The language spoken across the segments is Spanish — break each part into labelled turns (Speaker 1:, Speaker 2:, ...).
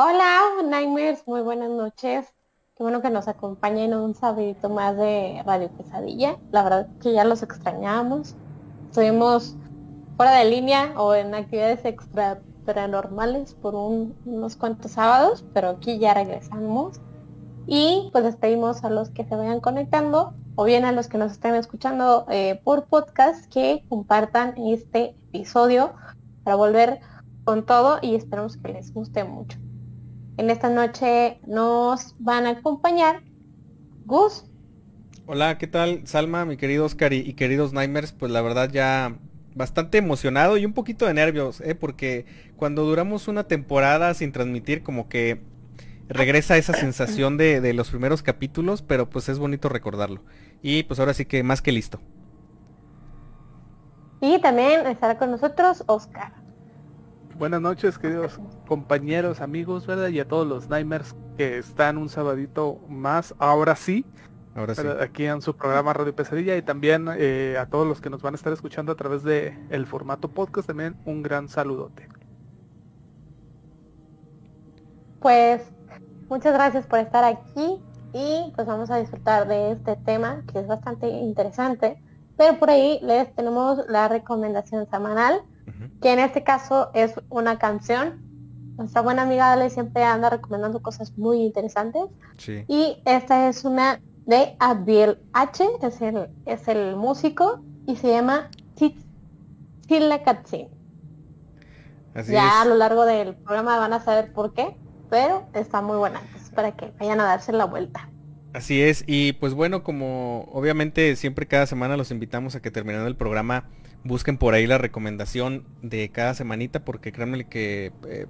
Speaker 1: Hola, Nightmares, muy buenas noches. Qué bueno que nos acompañen un sabadito más de Radio Pesadilla. La verdad que ya los extrañábamos. Estuvimos fuera de línea o en actividades extra paranormales por unos cuantos sábados, pero aquí ya regresamos. Y pues despedimos a los que se vayan conectando o bien a los que nos estén escuchando eh, por podcast que compartan este episodio para volver con todo y esperamos que les guste mucho. En esta noche nos van a acompañar Gus.
Speaker 2: Hola, ¿qué tal? Salma, mi querido Oscar y, queridos Nightmares, pues la verdad ya bastante emocionado y un poquito de nervios, ¿eh? porque cuando duramos una temporada sin transmitir como que regresa esa sensación de, de, los primeros capítulos, pero pues es bonito recordarlo. Y pues ahora sí que más que listo.
Speaker 1: Y también estará con nosotros Oscar.
Speaker 3: Buenas noches, queridos compañeros, amigos, ¿verdad? Y a todos los Nightmares que están un sabadito más, ahora sí. Ahora sí. Aquí en su programa Radio Pesadilla y también eh, a todos los que nos van a estar escuchando a través de el formato podcast, también un gran saludote.
Speaker 1: Pues muchas gracias por estar aquí y pues vamos a disfrutar de este tema que es bastante interesante. Pero por ahí les tenemos la recomendación semanal que en este caso es una canción. Nuestra buena amiga Ale siempre anda recomendando cosas muy interesantes. Y esta es una de Abiel H, es el, es el músico, y se llama Tila Katsin. ya a lo largo del programa van a saber por qué, pero está muy buena. para que vayan a darse la vuelta.
Speaker 2: Así es, y pues bueno, como obviamente siempre cada semana los invitamos a que terminando el programa busquen por ahí la recomendación de cada semanita porque créanme que eh,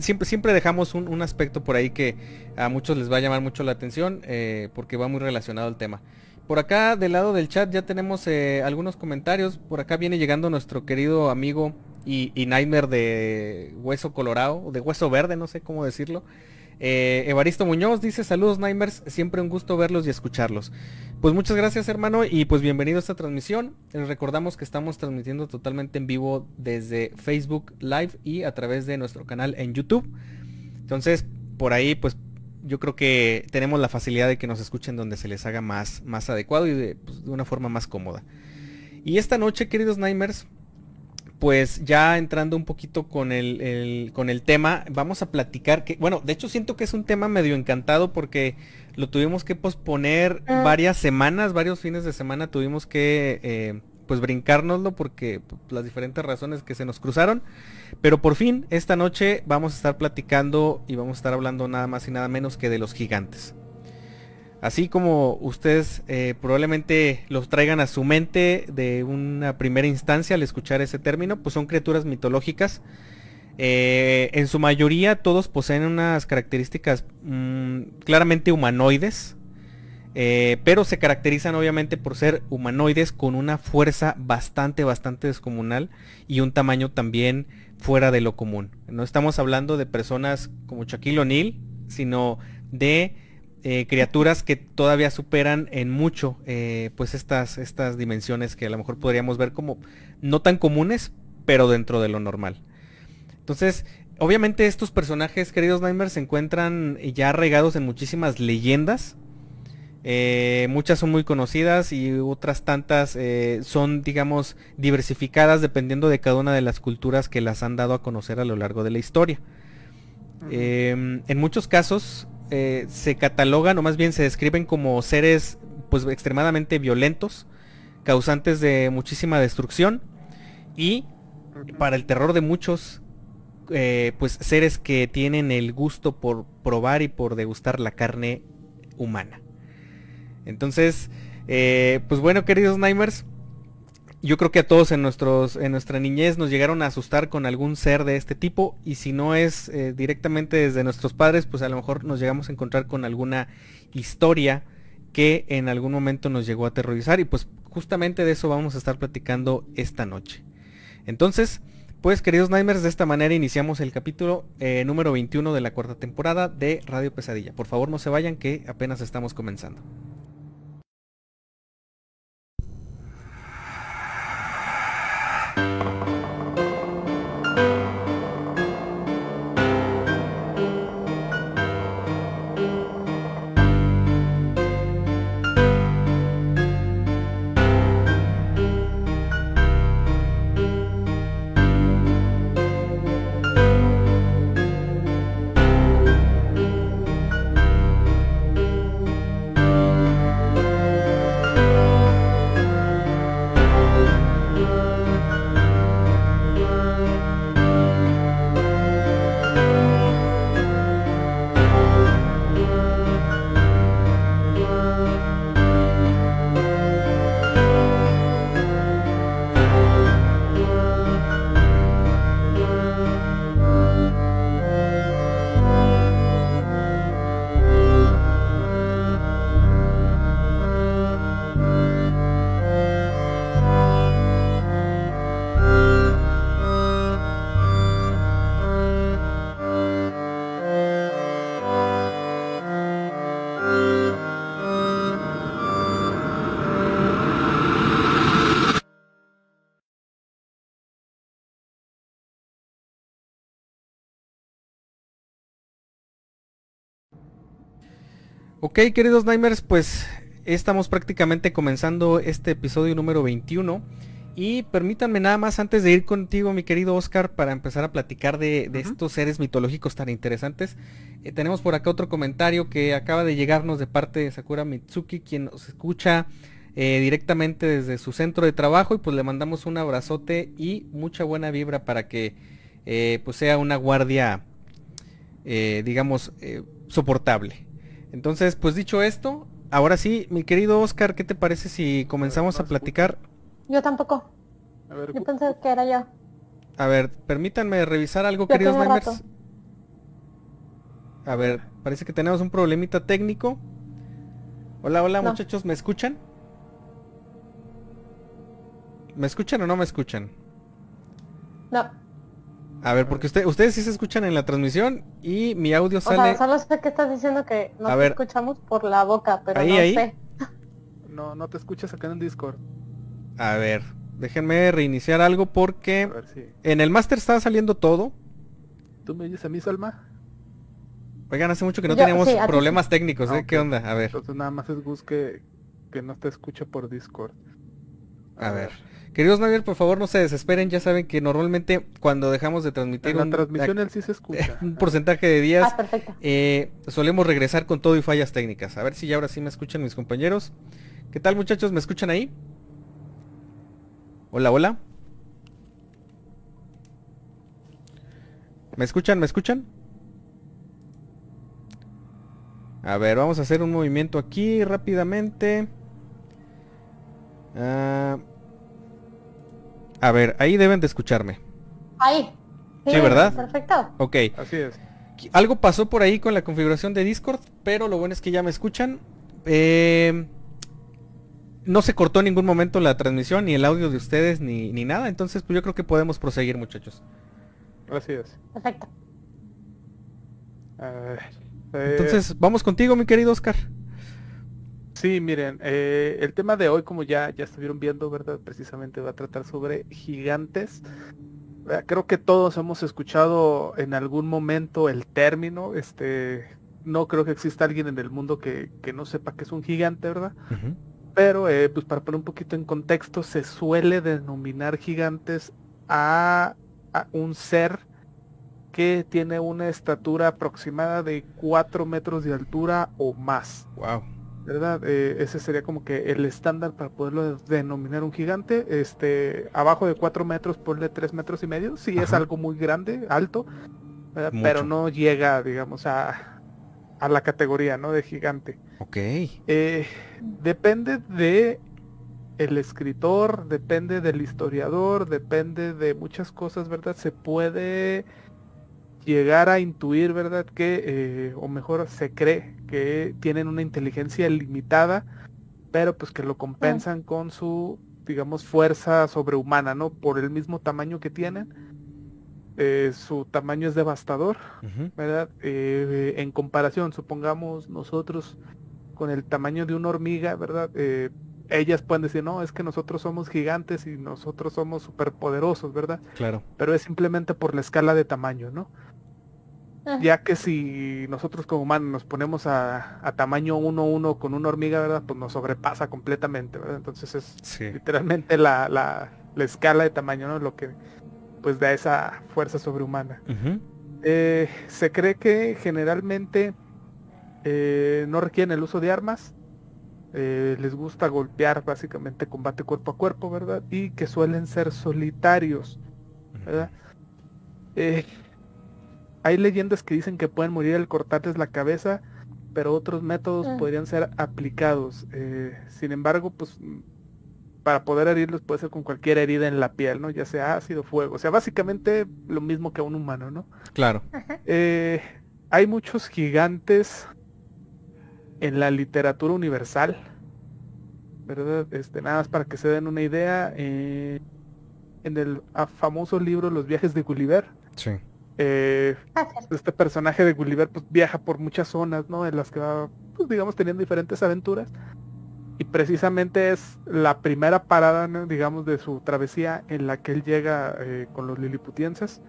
Speaker 2: siempre, siempre dejamos un, aspecto por ahí que a muchos les va a llamar mucho la atención eh, porque va muy relacionado al tema. Por acá del lado del chat ya tenemos eh, algunos comentarios. Por acá viene llegando nuestro querido amigo y, y Nightmare de Hueso Colorado, de Hueso Verde, no sé cómo decirlo. Eh, Evaristo Muñoz dice saludos Nightmares, siempre un gusto verlos y escucharlos. Pues muchas gracias hermano y pues bienvenido a esta transmisión. Les recordamos que estamos transmitiendo totalmente en vivo desde Facebook Live y a través de nuestro canal en YouTube. Entonces por ahí pues yo creo que tenemos la facilidad de que nos escuchen donde se les haga más, más adecuado y de, pues, una forma más cómoda. Y esta noche queridos Nightmares pues ya entrando un poquito con el, con el tema, vamos a platicar que, bueno, de hecho siento que es un tema medio encantado porque lo tuvimos que posponer ah. varias semanas, varios fines de semana tuvimos que eh, pues brincárnoslo porque pues, las diferentes razones que se nos cruzaron. Pero por fin, esta noche vamos a estar platicando y vamos a estar hablando nada más y nada menos que de los gigantes. Así como ustedes eh, probablemente los traigan a su mente de una primera instancia al escuchar ese término, pues son criaturas mitológicas. Eh, en su mayoría todos poseen unas características mm, claramente humanoides, eh, pero se caracterizan obviamente por ser humanoides con una fuerza bastante, bastante descomunal y un tamaño también fuera de lo común. No estamos hablando de personas como Shaquille O'Neal, sino de eh, criaturas que todavía superan en mucho eh, pues estas, estas dimensiones que a lo mejor podríamos ver como no tan comunes, pero dentro de lo normal. Entonces, obviamente estos personajes, queridos Nightmares, se encuentran ya arraigados en muchísimas leyendas. Eh, muchas son muy conocidas y otras tantas son, digamos, diversificadas dependiendo de cada una de las culturas que las han dado a conocer a lo largo de la historia. en muchos casos, eh, se catalogan o más bien se describen como seres pues extremadamente violentos, causantes de muchísima destrucción y para el terror de muchos eh, pues seres que tienen el gusto por probar y por degustar la carne humana. Entonces, eh, pues bueno queridos Nightmares, yo creo que a todos en, nuestros, en nuestra niñez nos llegaron a asustar con algún ser de este tipo y si no es eh, directamente desde nuestros padres, pues a lo mejor nos llegamos a encontrar con alguna historia que en algún momento nos llegó a aterrorizar y pues justamente de eso vamos a estar platicando esta noche. Entonces, pues queridos Nightmares, de esta manera iniciamos el capítulo eh, número 21 de la cuarta temporada de Radio Pesadilla. Por favor no se vayan que apenas estamos comenzando. Ok, queridos Nimers, pues estamos prácticamente comenzando este episodio número 21. Y permítanme nada más antes de ir contigo, mi querido Oscar, para empezar a platicar de, estos seres mitológicos tan interesantes. Eh, tenemos por acá otro comentario que acaba de llegarnos de parte de Sakura Mitsuki, quien nos escucha eh, directamente desde su centro de trabajo y pues le mandamos un abrazote y mucha buena vibra para que eh, pues sea una guardia, digamos, soportable. Entonces, pues dicho esto, ahora sí, mi querido Oscar, ¿qué te parece si comenzamos a platicar?
Speaker 1: Yo tampoco. yo pensé que era yo.
Speaker 2: A ver, permítanme revisar algo, queridos members. A ver, parece que tenemos un problemita técnico. Hola, hola muchachos, ¿me escuchan? ¿Me escuchan o no me escuchan?
Speaker 1: No.
Speaker 2: A ver, porque usted, ustedes sí se escuchan en la transmisión y mi audio sale... O sea,
Speaker 1: solo sé que estás diciendo que no te escuchamos por la boca, pero no sé.
Speaker 3: No, no te escuchas acá en Discord.
Speaker 2: A ver, déjenme reiniciar algo porque en el máster está saliendo todo.
Speaker 3: ¿Tú me oyes a mí, Salma?
Speaker 2: Oigan, hace mucho que no tenemos problemas técnicos, ¿eh? Ah, ¿Qué onda? A ver.
Speaker 3: Entonces nada más es Gus que, no te escucha por Discord.
Speaker 2: A, ver. Queridos Navier, por favor no se desesperen, ya saben que normalmente cuando dejamos de transmitir
Speaker 3: en la transmisión él sí se escucha.
Speaker 2: un porcentaje de días, ah, eh, solemos regresar con todo y fallas técnicas. A ver si ya ahora sí me escuchan mis compañeros. ¿Qué tal muchachos? ¿Me escuchan ahí? Hola, hola. ¿Me escuchan? ¿Me escuchan? A ver, vamos a hacer un movimiento aquí rápidamente. Ah, a ver, ahí deben de escucharme.
Speaker 1: Ahí.
Speaker 2: Sí, ¿verdad?
Speaker 1: Perfecto.
Speaker 2: Ok.
Speaker 3: Así es.
Speaker 2: Algo pasó por ahí con la configuración de Discord, pero lo bueno es que ya me escuchan. Eh, no se cortó en ningún momento la transmisión, ni el audio de ustedes, ni, nada. Entonces, pues yo creo que podemos proseguir, muchachos.
Speaker 3: Gracias.
Speaker 1: Perfecto.
Speaker 2: Eh, Entonces, vamos contigo, mi querido Oscar.
Speaker 3: Sí, miren, eh, el tema de hoy, como ya, ya estuvieron viendo, ¿verdad? Precisamente va a tratar sobre gigantes. Eh, creo que todos hemos escuchado en algún momento el término, este, no creo que exista alguien en el mundo que, no sepa que es un gigante, ¿verdad? Pero, eh, pues para poner un poquito en contexto, se suele denominar gigantes a, un ser que tiene una estatura aproximada de 4 metros de altura o más.
Speaker 2: Wow.
Speaker 3: ¿Verdad? Eh, ese sería como que el estándar para poderlo denominar un gigante. Este, abajo de 4 metros, ponle 3 metros y medio. Sí es algo muy grande, alto, pero no llega, digamos, a, a la categoría, ¿no? De gigante.
Speaker 2: Ok.
Speaker 3: Eh, depende de el escritor, depende del historiador, depende de muchas cosas, ¿verdad? Se puede llegar a intuir, ¿verdad? Que, eh, o mejor, se cree que tienen una inteligencia limitada, pero pues que lo compensan con su, digamos, fuerza sobrehumana, ¿no? Por el mismo tamaño que tienen eh, su tamaño es devastador, ¿verdad? Eh, en comparación, supongamos nosotros con el tamaño de una hormiga, ¿verdad? Eh, ellas pueden decir, no, es que nosotros somos gigantes y nosotros somos superpoderosos, ¿verdad?
Speaker 2: Claro.
Speaker 3: Pero es simplemente por la escala de tamaño, ¿no? Ya que si nosotros como humanos nos ponemos a, tamaño 1-1 con una hormiga, ¿verdad? Pues nos sobrepasa completamente, ¿verdad? Entonces es literalmente la, la, la, escala de tamaño, ¿no? Lo que pues da esa fuerza sobrehumana. Eh, se cree que generalmente eh, no requieren el uso de armas, eh, les gusta golpear básicamente combate cuerpo a cuerpo, ¿verdad? Y que suelen ser solitarios, ¿verdad? Hay leyendas que dicen que pueden morir al cortarles la cabeza, pero otros métodos ah. podrían ser aplicados. sin embargo, pues para poder herirlos puede ser con cualquier herida en la piel, ¿no? Ya sea ácido, fuego. O sea, básicamente lo mismo que a un humano, ¿no?
Speaker 2: Claro.
Speaker 3: Eh, hay muchos gigantes en la literatura universal. ¿Verdad? Este, nada más para que se den una idea. Eh, en el famoso libro Los viajes de Gulliver.
Speaker 2: Sí.
Speaker 3: Eh, este personaje de Gulliver pues viaja por muchas zonas, ¿no? En las que va, pues digamos, teniendo diferentes aventuras y precisamente es la primera parada, digamos, de su travesía en la que él llega eh, con los liliputienses,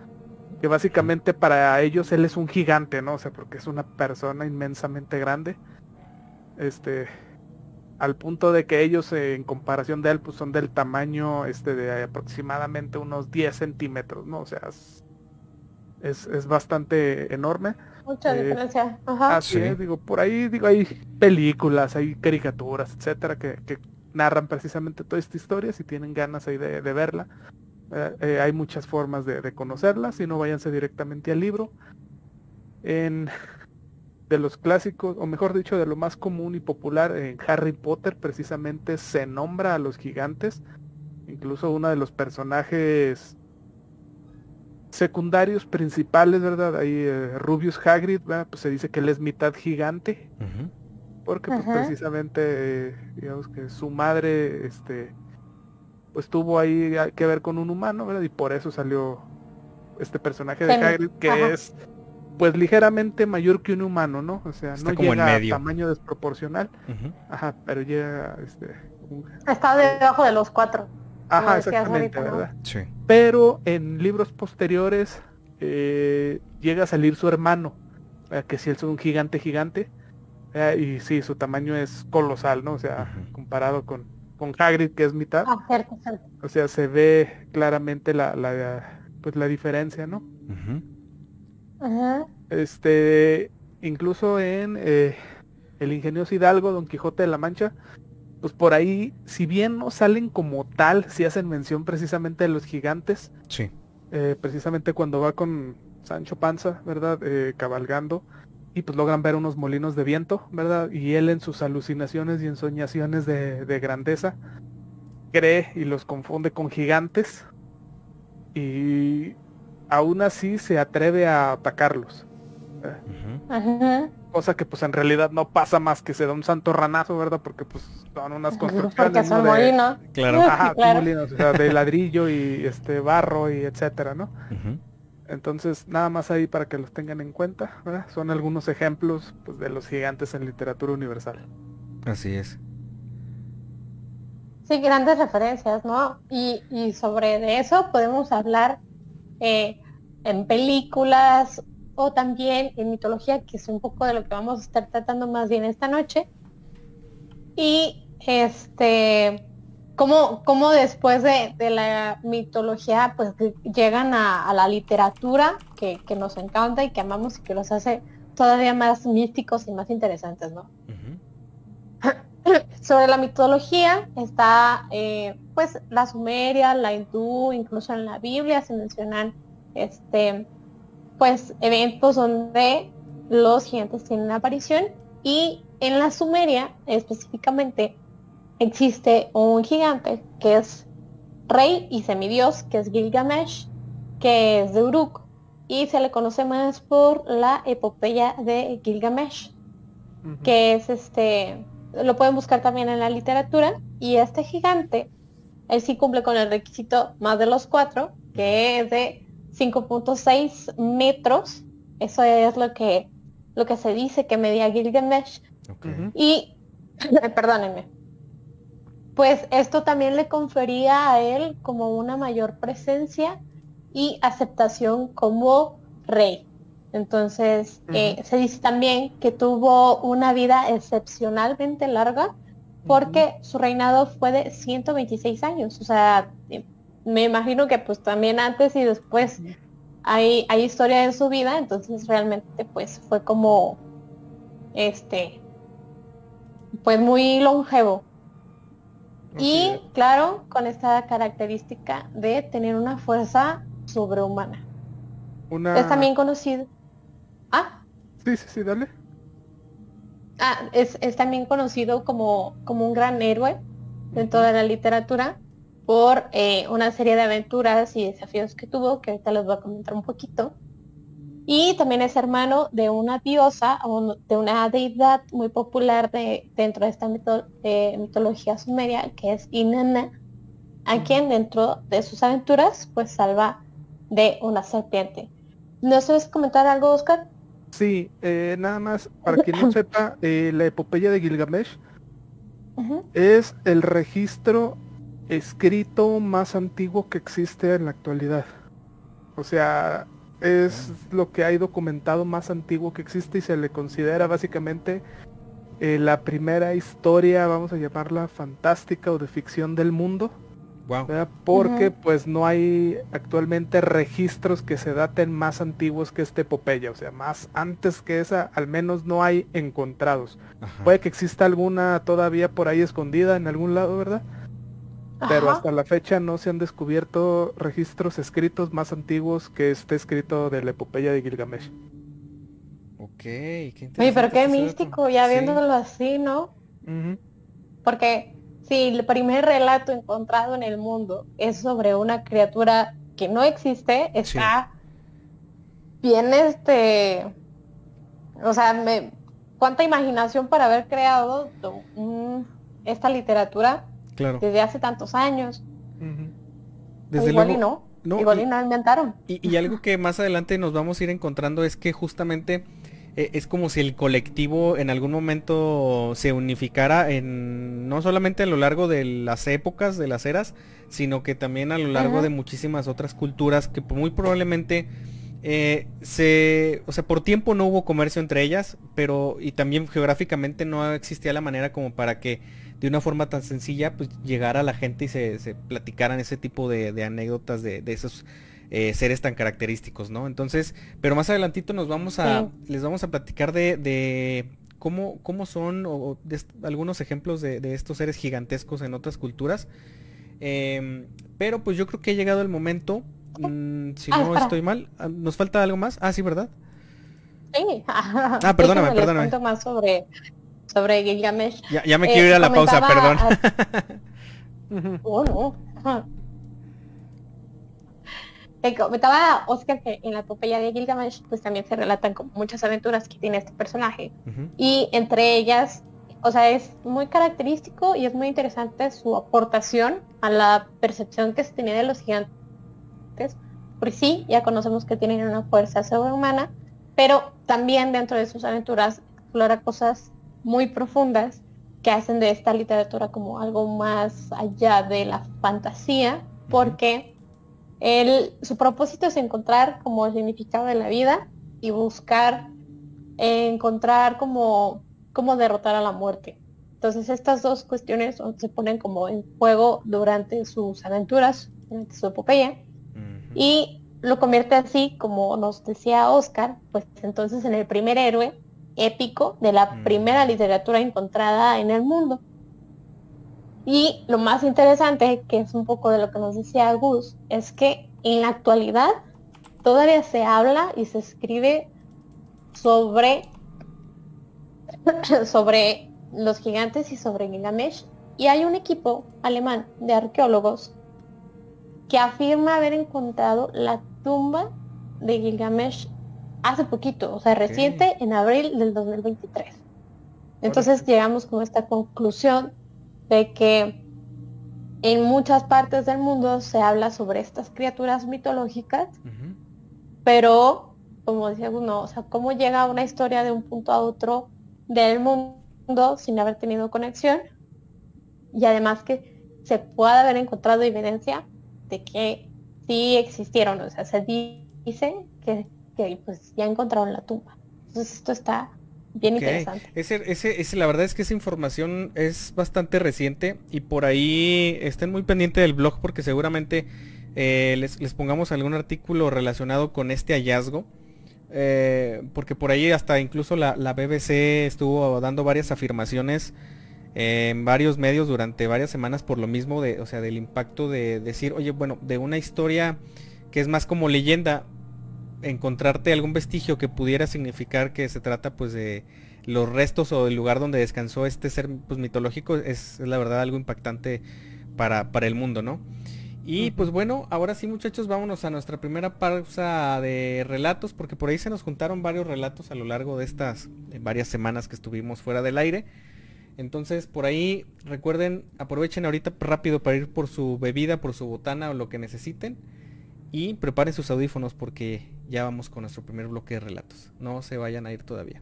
Speaker 3: que básicamente para ellos él es un gigante, ¿no? O sea, porque es una persona inmensamente grande. Este, al punto de que ellos en comparación de él pues son del tamaño este de aproximadamente unos 10 centímetros, ¿no? O sea, es, es,
Speaker 1: bastante
Speaker 3: enorme.
Speaker 1: Mucha eh, diferencia. Ajá.
Speaker 3: Así digo, por ahí digo, hay películas, hay caricaturas, etcétera, que, que narran precisamente toda esta historia, si tienen ganas ahí de, verla. Eh, eh, hay muchas formas de, de conocerla, si no váyanse directamente al libro. En de los clásicos, o mejor dicho, de lo más común y popular en Harry Potter, precisamente se nombra a los gigantes. Incluso uno de los personajes secundarios principales, ¿verdad? Ahí eh, Rubius Hagrid, Pues se dice que él es mitad gigante. Porque pues, precisamente, eh, digamos que su madre, este, pues tuvo ahí que ver con un humano, ¿verdad? Y por eso salió este personaje de Hagrid, que es pues ligeramente mayor que un humano, ¿no? O sea, no llega a tamaño desproporcional. Ajá, pero llega este
Speaker 1: está debajo de los cuatro.
Speaker 3: Ajá, exactamente, ¿verdad? Sí. Pero en libros posteriores eh, llega a salir su hermano, que si él es un gigante gigante, y sí, su tamaño es colosal, ¿no? O sea, comparado con, con Hagrid, que es mitad. Ah, cierto, cierto. O sea, se ve claramente la, la, pues la diferencia, ¿no? Este, incluso en eh, El ingenioso Hidalgo, Don Quijote de la Mancha, pues por ahí, si bien no salen como tal, si hacen mención precisamente de los gigantes.
Speaker 2: Sí.
Speaker 3: Eh, precisamente cuando va con Sancho Panza, ¿verdad? Eh, cabalgando. Y pues logran ver unos molinos de viento, ¿verdad? Y él en sus alucinaciones y ensoñaciones de, de grandeza cree y los confunde con gigantes. Y aún así se atreve a atacarlos. Cosa que pues en realidad no pasa más que se da un santo ranazo, ¿verdad? Porque pues son unas construcciones
Speaker 1: son molinos.
Speaker 2: Claro.
Speaker 3: Ajá, molinos, o sea, de ladrillo y este barro y etcétera, ¿no? Entonces, nada más ahí para que los tengan en cuenta, ¿verdad? Son algunos ejemplos pues, de los gigantes en literatura universal.
Speaker 2: Así es.
Speaker 1: Sí, grandes referencias, ¿no? Y, y sobre eso podemos hablar eh, en películas o también en mitología, que es un poco de lo que vamos a estar tratando más bien esta noche. Y este, como, como después de, la mitología, pues llegan a, la literatura que, nos encanta y que amamos y que los hace todavía más místicos y más interesantes, ¿no? Sobre la mitología está eh, pues la sumeria, la hindú, incluso en la Biblia se mencionan este, pues eventos donde los gigantes tienen aparición y en la Sumeria específicamente existe un gigante que es rey y semidios, que es Gilgamesh, que es de Uruk y se le conoce más por la epopeya de Gilgamesh, que es este, lo pueden buscar también en la literatura y este gigante, él sí cumple con el requisito más de los cuatro, que es de 5.6 metros. Eso es lo que, lo que se dice que medía Gilgamesh. Y, perdónenme, pues esto también le confería a él como una mayor presencia y aceptación como rey. Entonces, eh, se dice también que tuvo una vida excepcionalmente larga porque su reinado fue de 126 años. O sea, me imagino que pues también antes y después hay, hay historia de su vida, entonces realmente pues fue como este pues muy longevo. y claro, con esta característica de tener una fuerza sobrehumana. Es también conocido. Ah.
Speaker 3: Sí, sí, sí, dale.
Speaker 1: Ah, es, es también conocido como, como un gran héroe en toda la literatura por eh, una serie de aventuras y desafíos que tuvo, que ahorita les voy a comentar un poquito. Y también es hermano de una diosa, de una deidad muy popular de, dentro de esta mitología sumeria, que es Inanna, a quien dentro de sus aventuras pues salva de una serpiente. ¿No sabes comentar algo, Oscar?
Speaker 3: Sí, eh, nada más, para quien no sepa, eh, la epopeya de Gilgamesh es el registro escrito más antiguo que existe en la actualidad. O sea, es lo que hay documentado más antiguo que existe y se le considera básicamente eh, la primera historia, vamos a llamarla fantástica o de ficción del mundo. Porque pues no hay actualmente registros que se daten más antiguos que este epopeya, o sea, más antes que esa, al menos no hay encontrados. Puede que exista alguna todavía por ahí escondida en algún lado, ¿verdad? Pero hasta la fecha no se han descubierto registros escritos más antiguos que este escrito de la epopeya de Gilgamesh.
Speaker 2: Ok, qué
Speaker 1: Oye, pero qué místico, ya viéndolo así, ¿no? Porque si el primer relato encontrado en el mundo es sobre una criatura que no existe, está bien este, o sea, me, cuánta imaginación para haber creado esta literatura desde hace tantos años. igual y no, igual y, no inventaron.
Speaker 2: y algo que más adelante nos vamos a ir encontrando es que justamente eh, es como si el colectivo en algún momento se unificara en no solamente a lo largo de las épocas, de las eras, sino que también a lo largo de muchísimas otras culturas que muy probablemente eh, se, o sea, por tiempo no hubo comercio entre ellas, pero y también geográficamente no existía la manera como para que de una forma tan sencilla pues llegara la gente y se, se platicaran ese tipo de, anécdotas de, de esos eh, seres tan característicos, ¿no? Entonces, pero más adelantito nos vamos a, les vamos a platicar de, cómo, cómo son o, algunos ejemplos de, estos seres gigantescos en otras culturas. Em, pero pues yo creo que ha llegado el momento, mm, si ah, no estoy mal, ah, ¿nos falta algo más? Ah, sí, ¿verdad?
Speaker 1: Sí.
Speaker 2: ah, perdóname, perdóname.
Speaker 1: más sobre, sobre Gilgamesh.
Speaker 2: Ya, me quiero ir a la pausa, perdón.
Speaker 1: oh, no. Te comentaba Oscar que en la epopeya de Gilgamesh pues también se relatan muchas aventuras que tiene este personaje. Y entre ellas, o sea, es muy característico y es muy interesante su aportación a la percepción que se tenía de los gigantes. Por sí, ya conocemos que tienen una fuerza sobrehumana, pero también dentro de sus aventuras explora cosas muy profundas que hacen de esta literatura como algo más allá de la fantasía, porque su propósito es encontrar como el significado de la vida y buscar encontrar como cómo derrotar a la muerte. Entonces estas dos cuestiones se ponen como en juego durante sus aventuras, durante su epopeya. Y lo convierte así, como nos decía Oscar, pues entonces en el primer héroe épico de la primera literatura encontrada en el mundo. Y lo más interesante, que es un poco de lo que nos decía Gus, es que en la actualidad todavía se habla y se escribe sobre, sobre los gigantes y sobre Gilgamesh. Y hay un equipo alemán de arqueólogos que afirma haber encontrado la tumba de Gilgamesh hace poquito, o sea, reciente, en abril del 2023. Entonces llegamos con esta conclusión de que en muchas partes del mundo se habla sobre estas criaturas mitológicas, pero como decía uno, o sea, cómo llega una historia de un punto a otro del mundo sin haber tenido conexión y además que se pueda haber encontrado evidencia de que sí existieron, o sea, se dice que, que pues ya encontraron la tumba. Entonces esto está Bien interesante.
Speaker 2: Ese, la verdad es que esa información es bastante reciente y por ahí estén muy pendientes del blog porque seguramente eh, les, pongamos algún artículo relacionado con este hallazgo. Eh, porque por ahí hasta incluso la, BBC estuvo dando varias afirmaciones en varios medios durante varias semanas por lo mismo de, o sea, del impacto de decir, oye, bueno, de una historia que es más como leyenda, encontrarte algún vestigio que pudiera significar que se trata pues de los restos o del lugar donde descansó este ser pues, mitológico es, la verdad algo impactante para, para el mundo, ¿no? Y pues bueno, ahora sí muchachos, vámonos a nuestra primera pausa de relatos, porque por ahí se nos juntaron varios relatos a lo largo de estas varias semanas que estuvimos fuera del aire. Entonces por ahí recuerden, aprovechen ahorita rápido para ir por su bebida, por su botana o lo que necesiten. Y preparen sus audífonos porque ya vamos con nuestro primer bloque de relatos. No se vayan a ir todavía.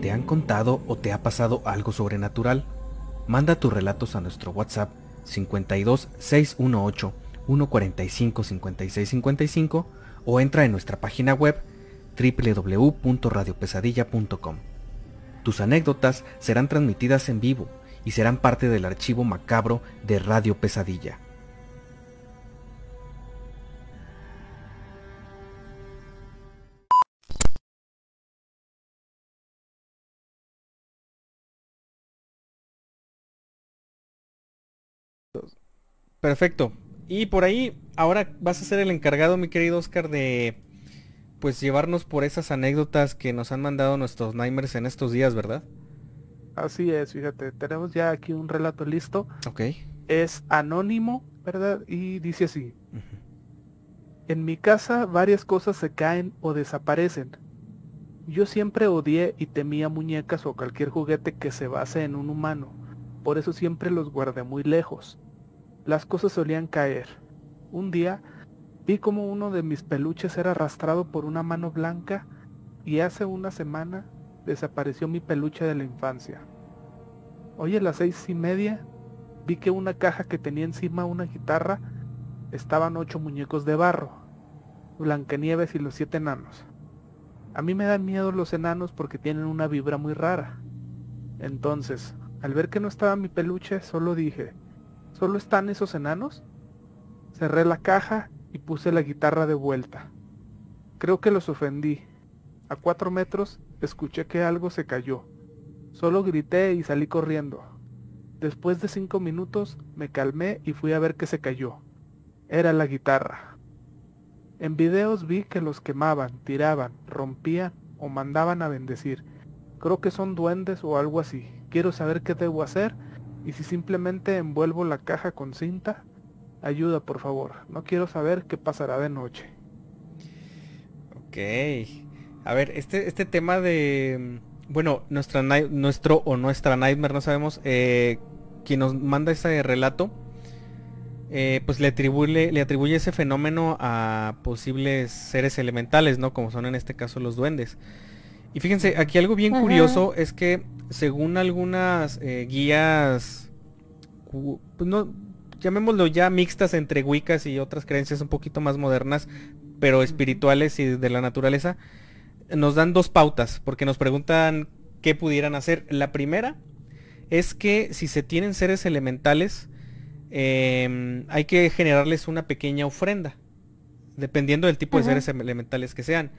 Speaker 2: ¿Te han contado o te ha pasado algo sobrenatural? Manda tus relatos a nuestro WhatsApp 52 618 145 5655 o entra en nuestra página web www.radiopesadilla.com. Tus anécdotas serán transmitidas en vivo y serán parte del archivo macabro de Radio Pesadilla. Perfecto. Y por ahí, ahora vas a ser el encargado, mi querido Oscar, de pues llevarnos por esas anécdotas que nos han mandado nuestros Nightmares en estos días, ¿verdad?
Speaker 3: Así es, fíjate, tenemos ya aquí un relato listo.
Speaker 2: Ok.
Speaker 3: Es anónimo, ¿verdad? Y dice así. En mi casa varias cosas se caen o desaparecen. Yo siempre odié y temía muñecas o cualquier juguete que se base en un humano. Por eso siempre los guardé muy lejos. Las cosas solían caer. Un día Vi como uno de mis peluches era arrastrado por una mano blanca y hace una semana desapareció mi peluche de la infancia. Hoy a las seis y media vi que una caja que tenía encima una guitarra estaban ocho muñecos de barro, Blancanieves y los siete enanos. A mí me dan miedo los enanos porque tienen una vibra muy rara. Entonces, al ver que no estaba mi peluche, solo dije, ¿solo están esos enanos? Cerré la caja y puse la guitarra de vuelta. Creo que los ofendí. A cuatro metros escuché que algo se cayó. Solo grité y salí corriendo. Después de cinco minutos me calmé y fui a ver qué se cayó. Era la guitarra. En videos vi que los quemaban, tiraban, rompían o mandaban a bendecir. Creo que son duendes o algo así. Quiero saber qué debo hacer y si simplemente envuelvo la caja con cinta Ayuda, por favor. No quiero saber qué pasará de noche.
Speaker 2: Ok. A ver, este, este tema de... Bueno, nuestra, nuestro o nuestra Nightmare, no sabemos, eh, quien nos manda ese relato, eh, pues le atribuye, le atribuye ese fenómeno a posibles seres elementales, ¿no? Como son en este caso los duendes. Y fíjense, aquí algo bien curioso es que según algunas eh, guías, pues no, llamémoslo ya mixtas entre Wiccas y otras creencias un poquito más modernas, pero espirituales y de la naturaleza, nos dan dos pautas, porque nos preguntan qué pudieran hacer. La primera es que si se tienen seres elementales, em, hay que generarles una pequeña ofrenda, dependiendo del tipo de seres elementales que sean.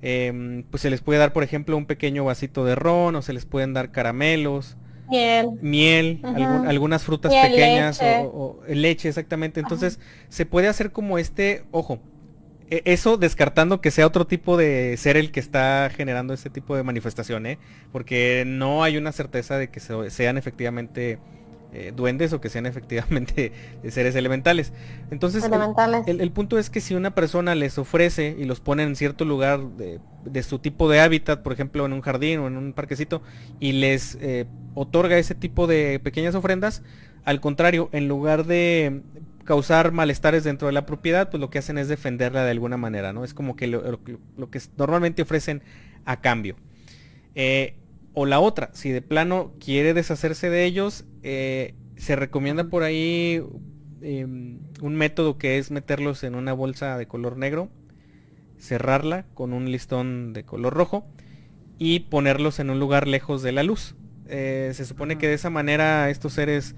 Speaker 2: Em, pues se les puede dar, por ejemplo, un pequeño vasito de ron, o se les pueden dar caramelos,
Speaker 1: Miel.
Speaker 2: Miel, algunas frutas pequeñas O, leche, exactamente. Entonces, se puede hacer como este, ojo, eso descartando que sea otro tipo de ser el que está generando este tipo de manifestación, ¿eh? Porque no hay una certeza de que sean efectivamente eh, duendes o que sean efectivamente seres elementales. Entonces, El, punto es que si una persona les ofrece y los pone en cierto lugar de, su tipo de hábitat, por ejemplo en un jardín o en un parquecito, y les eh, otorga ese tipo de pequeñas ofrendas, al contrario, en lugar de causar malestares dentro de la propiedad, pues lo que hacen es defenderla de alguna manera, ¿no? Es como que lo, que normalmente ofrecen a cambio. Eh, o la otra, si de plano quiere deshacerse de ellos, eh, se recomienda por ahí em, un método que es meterlos en una bolsa de color negro, cerrarla con un listón de color rojo y ponerlos en un lugar lejos de la luz. Eh, se supone que de esa manera estos seres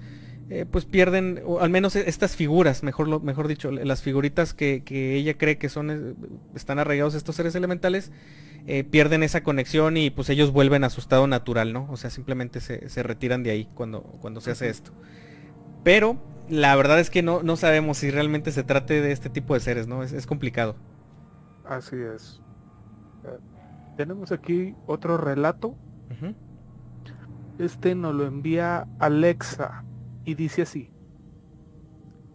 Speaker 2: eh, pues pierden, o al menos estas figuras, mejor, mejor dicho, las figuritas que, que ella cree que son, están arraigados estos seres elementales, eh, pierden esa conexión y pues ellos vuelven a su estado natural, ¿no? O sea, simplemente se, retiran de ahí cuando, cuando se hace esto. Pero la verdad es que no, no sabemos si realmente se trate de este tipo de seres, ¿no? Es, complicado.
Speaker 3: Así es. Eh, tenemos aquí otro relato. Este nos lo envía Alexa y dice así.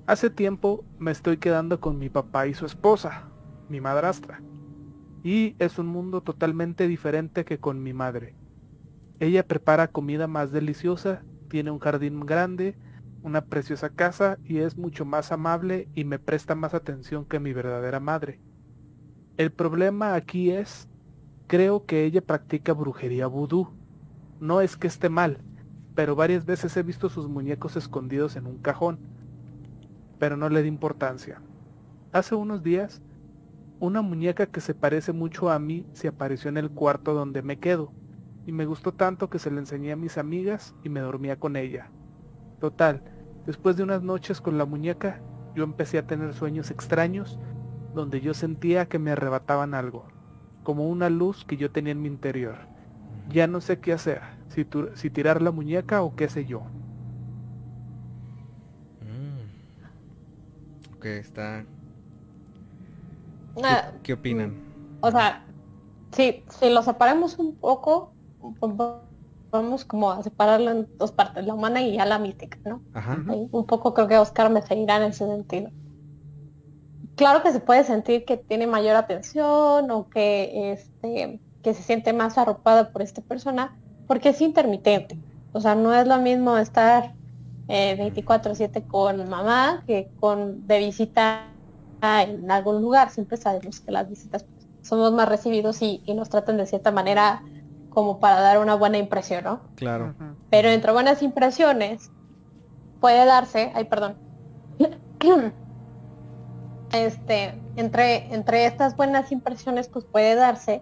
Speaker 3: Hace tiempo me estoy quedando con mi papá y su esposa, mi madrastra y es un mundo totalmente diferente que con mi madre. Ella prepara comida más deliciosa, tiene un jardín grande, una preciosa casa y es mucho más amable y me presta más atención que mi verdadera madre. El problema aquí es, creo que ella practica brujería vudú. No es que esté mal, pero varias veces he visto sus muñecos escondidos en un cajón. Pero no le di importancia. Hace unos días una muñeca que se parece mucho a mí se apareció en el cuarto donde me quedo. Y me gustó tanto que se la enseñé a mis amigas y me dormía con ella. Total, después de unas noches con la muñeca, yo empecé a tener sueños extraños donde yo sentía que me arrebataban algo, como una luz que yo tenía en mi interior. Ya no sé qué hacer, si, si tirar la muñeca o qué sé yo.
Speaker 2: Mm. Ok, está... ¿Qué, opinan?
Speaker 1: O sea, si, si lo separamos un poco, vamos como a separarlo en dos partes, la humana y ya la mística, ¿no? Ajá. un poco creo que Oscar me seguirá en ese sentido claro que se puede sentir que tiene mayor atención o que, este, que se siente más arropada por esta persona, porque es intermitente. O sea, no es lo mismo estar 24/7 eh, con mamá que con de visita en algún lugar. Siempre sabemos que las visitas pues, somos más recibidos y, nos tratan de cierta manera como para dar una buena impresión, ¿no?
Speaker 2: Claro.
Speaker 1: Pero entre buenas impresiones puede darse, ay, perdón, este, entre, entre estas buenas impresiones, pues puede darse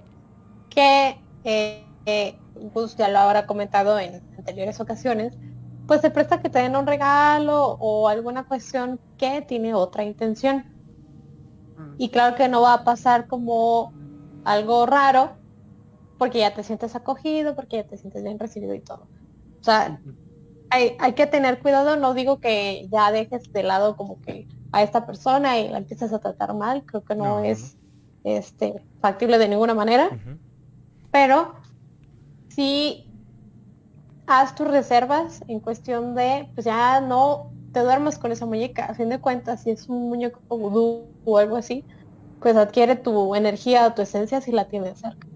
Speaker 1: que, eh, eh, pues ya lo habrá comentado en anteriores ocasiones, pues se presta que te den un regalo o alguna cuestión que tiene otra intención. Mm. Y claro que no va a pasar como algo raro, porque ya te sientes acogido, porque ya te sientes bien recibido y todo. O sea, hay, hay que tener cuidado, no digo que ya dejes de lado como que a esta persona y la empiezas a tratar mal, creo que no, es este factible de ninguna manera. Pero sí haz tus reservas en cuestión de, pues ya no te duermas con esa muñeca. A fin de cuentas, si es un muñeco vudú o algo así, pues adquiere tu energía o tu esencia si la tienes cerca.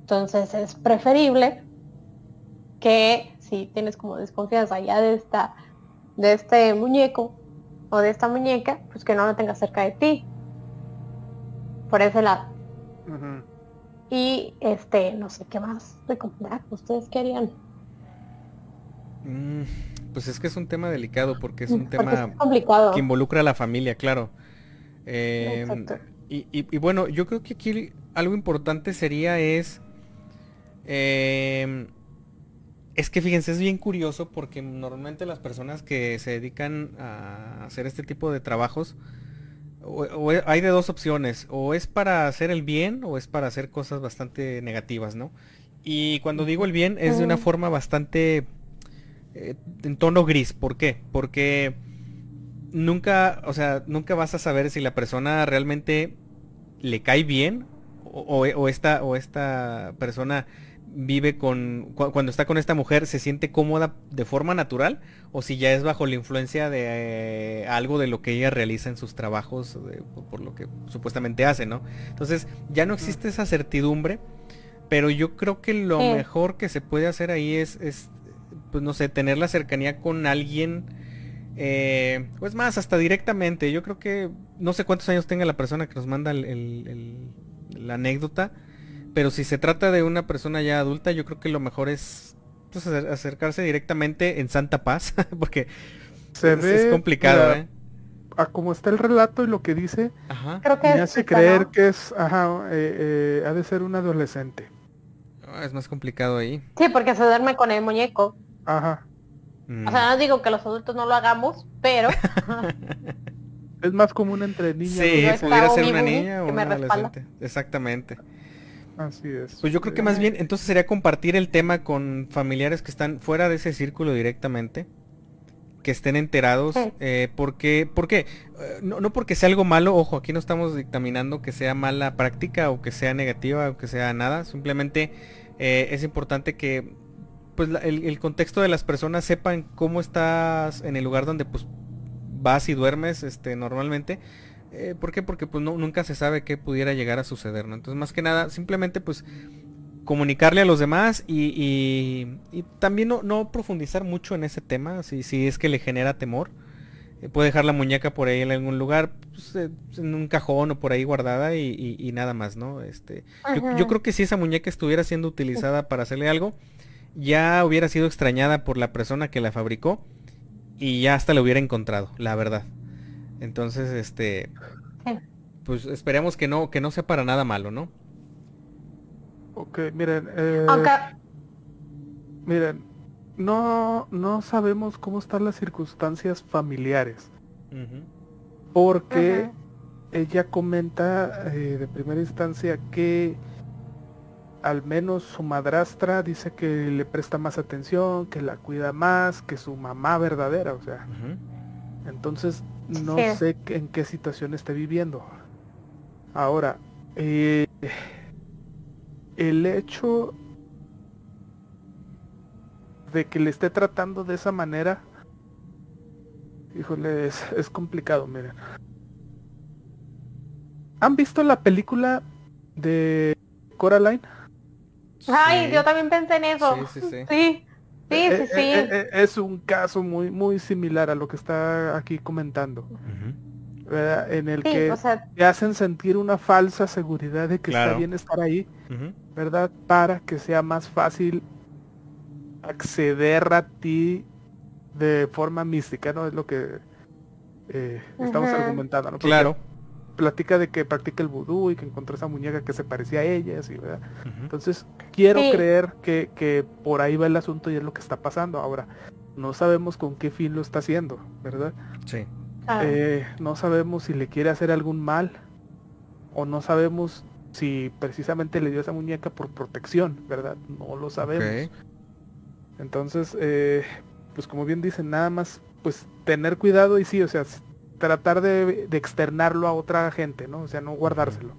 Speaker 1: Entonces es preferible que si tienes como desconfianza ya de esta, de este muñeco, o de esta muñeca, pues que no lo tenga cerca de ti. Por ese lado. Y este, no sé qué más recomendar. ¿Ustedes qué harían?
Speaker 2: Mm, pues es que es un tema delicado porque es un tema
Speaker 1: complicado.
Speaker 2: que involucra a la familia, claro. Em, y, y, bueno, yo creo que aquí algo importante sería es eh, es que fíjense, es bien curioso porque normalmente las personas que se dedican a hacer este tipo de trabajos, hay de dos opciones, o es para hacer el bien o es para hacer cosas bastante negativas, ¿no? Y cuando digo el bien es de una forma bastante eh, en tono gris, ¿por qué? Porque nunca, o sea, nunca vas a saber si la persona realmente le cae bien o, o esta, o esta persona vive con, cuando está con esta mujer, se siente cómoda de forma natural o si ya es bajo la influencia de eh, algo de lo que ella realiza en sus trabajos, por lo que supuestamente hace, ¿no? Entonces ya no existe esa certidumbre, pero yo creo que lo mejor que se puede hacer ahí es, es, pues no sé, tener la cercanía con alguien, eh, pues más, hasta directamente. Yo creo que, no sé cuántos años tenga la persona que nos manda la anécdota pero si se trata de una persona ya adulta, yo creo que lo mejor es pues, acercarse directamente en Santa Paz, porque
Speaker 3: se es, complicado, ¿eh? A como está el relato y lo que dice,
Speaker 1: Creo que
Speaker 3: me hace creer que es, ajá, eh, eh, ha de ser un adolescente.
Speaker 2: Ah, es más complicado ahí.
Speaker 1: Sí, porque se duerme con el muñeco.
Speaker 3: Ajá.
Speaker 1: O sea, no digo que los adultos no lo hagamos, pero...
Speaker 3: es más común entre niños.
Speaker 2: Sí, pudiera ser una niña o un adolescente. Exactamente.
Speaker 3: Así es.
Speaker 2: Pues yo creo que más bien entonces sería compartir el tema con familiares que están fuera de ese círculo directamente, que estén enterados, eh, porque, ¿por qué? Eh, no, no, porque sea algo malo, ojo, aquí no estamos dictaminando que sea mala práctica o que sea negativa o que sea nada, simplemente eh, es importante que pues el, el, contexto de las personas sepan cómo estás en el lugar donde pues vas y duermes este normalmente eh, ¿Por qué? Porque pues no, nunca se sabe qué pudiera llegar a suceder, ¿no? Entonces más que nada, simplemente pues comunicarle a los demás y, también no, profundizar mucho en ese tema, si, si es que le genera temor. Eh, puede dejar la muñeca por ahí en algún lugar, pues, eh, en un cajón o por ahí guardada y, nada más, ¿no? Este, yo, yo, creo que si esa muñeca estuviera siendo utilizada para hacerle algo, ya hubiera sido extrañada por la persona que la fabricó y ya hasta la hubiera encontrado, la verdad. Entonces, este... pues esperemos que no, que no sea para nada malo, ¿no?
Speaker 3: Ok, miren. Eh, miren, no, no sabemos cómo están las circunstancias familiares. Porque ella comenta eh, de primera instancia que al menos su madrastra dice que le presta más atención, que la cuida más que su mamá verdadera, o sea. Entonces no sé en qué situación esté viviendo. Ahora, eh, el hecho de que le esté tratando de esa manera, híjole, es, complicado, miren. ¿Han visto la película de Coraline?
Speaker 1: Ay, yo también pensé en eso. Sí, sí, sí. Sí, sí,
Speaker 3: eh, sí. Eh, es un caso muy, muy similar a lo que está aquí comentando en el que te hacen sentir una falsa seguridad de que está bien estar ahí, ¿verdad? Para que sea más fácil acceder a ti de forma mística, ¿no? Es lo que eh, estamos argumentando, ¿no?
Speaker 2: claro.
Speaker 3: Platica de que practica el vudú y que encontró esa muñeca que se parecía a ella, así, ¿verdad? Entonces, quiero creer que, que por ahí va el asunto y es lo que está pasando. Ahora, no sabemos con qué fin lo está haciendo, ¿verdad?
Speaker 2: Sí.
Speaker 3: Eh, no sabemos si le quiere hacer algún mal o no sabemos si precisamente le dio esa muñeca por protección, ¿verdad? No lo sabemos. Entonces, eh, pues como bien dicen, nada más pues tener cuidado y sí, o sea, tratar de, externarlo a otra gente, ¿no? O sea, no guardárselo.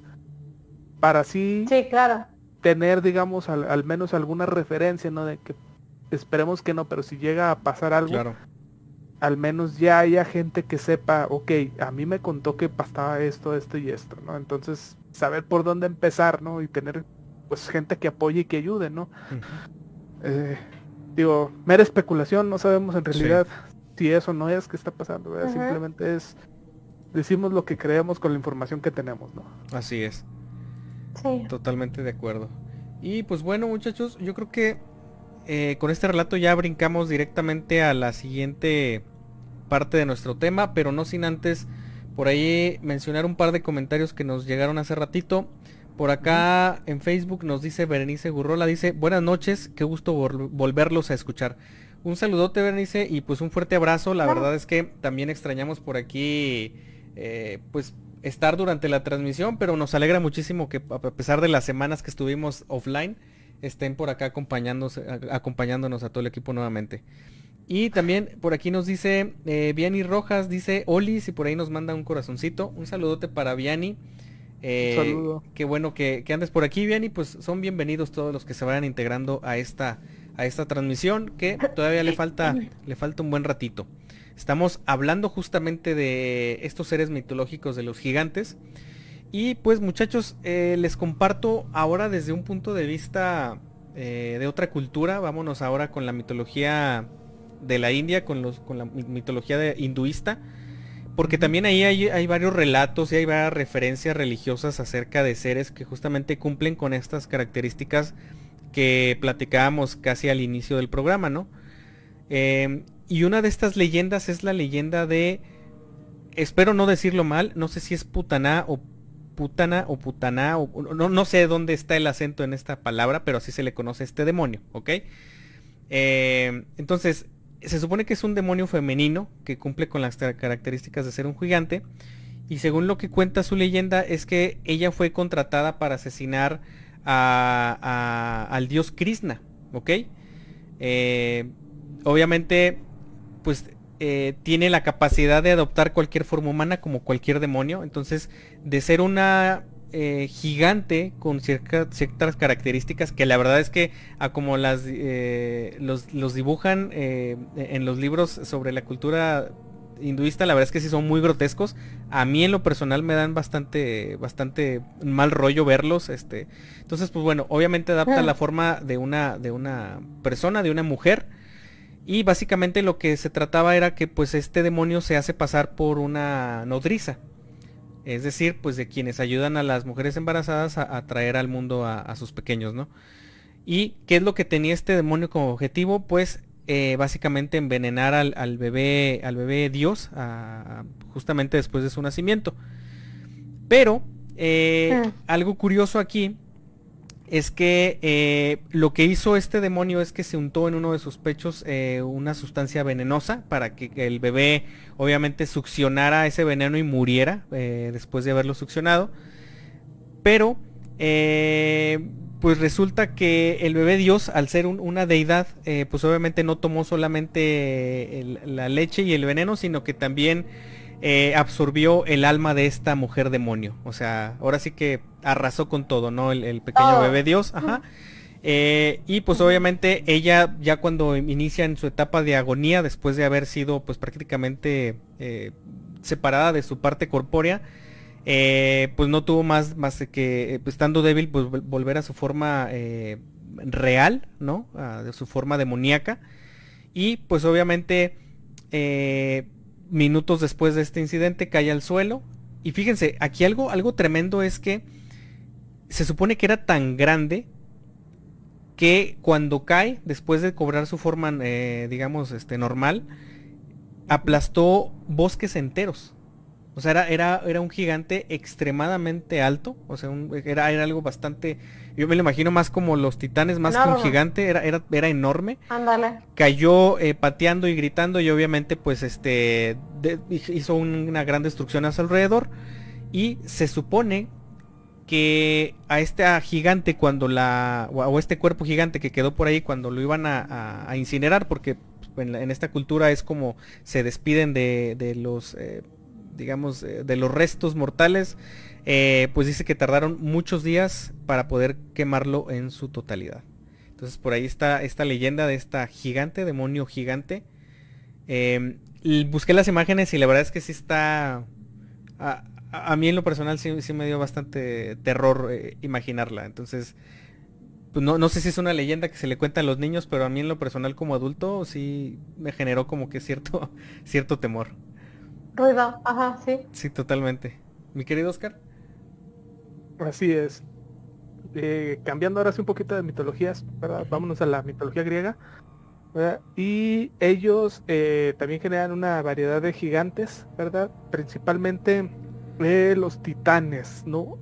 Speaker 3: Para así
Speaker 1: sí, claro.
Speaker 3: tener, digamos, al, menos alguna referencia, ¿no? De que esperemos que no, pero si llega a pasar algo, claro al menos ya haya gente que sepa, ok, a mí me contó que pasaba esto, esto y esto, ¿no? Entonces, saber por dónde empezar, ¿no? Y tener, pues, gente que apoye y que ayude, ¿no? Eh, digo, mera especulación, no sabemos en realidad si eso no es que está pasando, ¿verdad? Simplemente es, decimos lo que creemos con la información que tenemos, ¿no?
Speaker 2: Así es. Sí. Totalmente de acuerdo. Y pues bueno, muchachos, yo creo que eh, con este relato ya brincamos directamente a la siguiente parte de nuestro tema, pero no sin antes por ahí mencionar un par de comentarios que nos llegaron hace ratito. Por acá en Facebook nos dice Berenice Gurrola, dice, buenas noches, qué gusto volverlos a escuchar. Un saludote Berenice y pues un fuerte abrazo. La verdad es que también extrañamos por aquí eh, pues estar durante la transmisión, pero nos alegra muchísimo que a pesar de las semanas que estuvimos offline, estén por acá acompañándonos a todo el equipo nuevamente. Y también por aquí nos dice eh, Viani Rojas, dice Oli, si por ahí nos manda un corazoncito. Un saludote para Viani. Eh, saludo. Qué bueno que, andes por aquí, Viani. Pues son bienvenidos todos los que se vayan integrando a esta, a esta transmisión, que todavía le falta, le falta un buen ratito. Estamos hablando justamente de estos seres mitológicos de los gigantes. Y pues muchachos, eh, les comparto ahora desde un punto de vista eh, de otra cultura. Vámonos ahora con la mitología de la India con, los, con la mitología de, hinduista. Porque también ahí hay, varios relatos y hay varias referencias religiosas acerca de seres que justamente cumplen con estas características que platicábamos casi al inicio del programa, ¿no? Em, y una de estas leyendas es la leyenda de, espero no decirlo mal, no sé si es Putaná o Putana o Putaná, o, no, no sé dónde está el acento en esta palabra, pero así se le conoce a este demonio, ¿ok? Em, entonces, se supone que es un demonio femenino que cumple con las características de ser un gigante. Y según lo que cuenta su leyenda es que ella fue contratada para asesinar al dios Krishna. ¿Ok? Eh, obviamente, pues eh, tiene la capacidad de adoptar cualquier forma humana como cualquier demonio. Entonces, de ser una eh, gigante con ciertas características que la verdad es que a como las eh, los, dibujan en los libros sobre la cultura hinduista la verdad es que sí son muy grotescos a mí en lo personal me dan bastante bastante mal rollo verlos este entonces pues bueno obviamente adapta la forma de una de una persona de una mujer y básicamente lo que se trataba era que pues este demonio se hace pasar por una nodriza es decir, pues de quienes ayudan a las mujeres embarazadas a, traer al mundo a, sus pequeños, ¿no? ¿Y qué es lo que tenía este demonio como objetivo? Pues eh, básicamente envenenar al, bebé, al bebé Dios, justamente después de su nacimiento. Pero eh, ah. algo curioso aquí es que eh, lo que hizo este demonio es que se untó en uno de sus pechos eh, una sustancia venenosa para que el bebé obviamente succionara ese veneno y muriera después de haberlo succionado. Pero pues resulta que el bebé Dios, al ser una deidad, pues obviamente no tomó solamente la leche y el veneno, sino que también eh, absorbió el alma de esta mujer demonio. O sea, ahora sí que arrasó con todo, ¿no? El, pequeño oh. bebé Dios. Ajá. Eh, y pues obviamente ella ya cuando inicia en su etapa de agonía, después de haber sido pues prácticamente eh, separada de su parte corpórea, pues no tuvo más, más que pues, estando débil, pues volver a su forma real, ¿no? de su forma demoníaca. Y pues obviamente minutos después de este incidente cae al suelo. Y fíjense, aquí algo, algo tremendo es que se supone que era tan grande que cuando cae, después de cobrar su forma, eh, digamos, este, normal, aplastó bosques enteros. O sea, era, era, era un gigante extremadamente alto. O sea, era, era algo bastante yo me lo imagino más como los titanes, más que un gigante, era, era, era enorme.
Speaker 1: Ándale.
Speaker 2: Cayó eh, pateando y gritando y obviamente pues este hizo una gran destrucción a su alrededor. Y se supone que a este gigante cuando la, o este cuerpo gigante que quedó por ahí cuando lo iban a, incinerar, porque en, esta cultura es como se despiden de, los, eh, digamos, eh, de los restos mortales eh, pues dice que tardaron muchos días para poder quemarlo en su totalidad. Entonces por ahí está esta leyenda de esta gigante, demonio gigante. Em, busqué las imágenes y la verdad es que sí está... A, mí en lo personal sí, me dio bastante terror eh, imaginarla. Entonces, pues no, no, sé si es una leyenda que se le cuenta a los niños, pero a mí en lo personal como adulto sí me generó como que cierto, cierto temor.
Speaker 1: Ruido, ajá, sí.
Speaker 2: Sí, totalmente. Mi querido Oscar.
Speaker 3: Así es. Eh, cambiando ahora sí un poquito de mitologías, ¿verdad? vámonos a la mitología griega. Y ellos eh, también generan una variedad de gigantes, ¿verdad? Principalmente eh, los titanes, ¿no?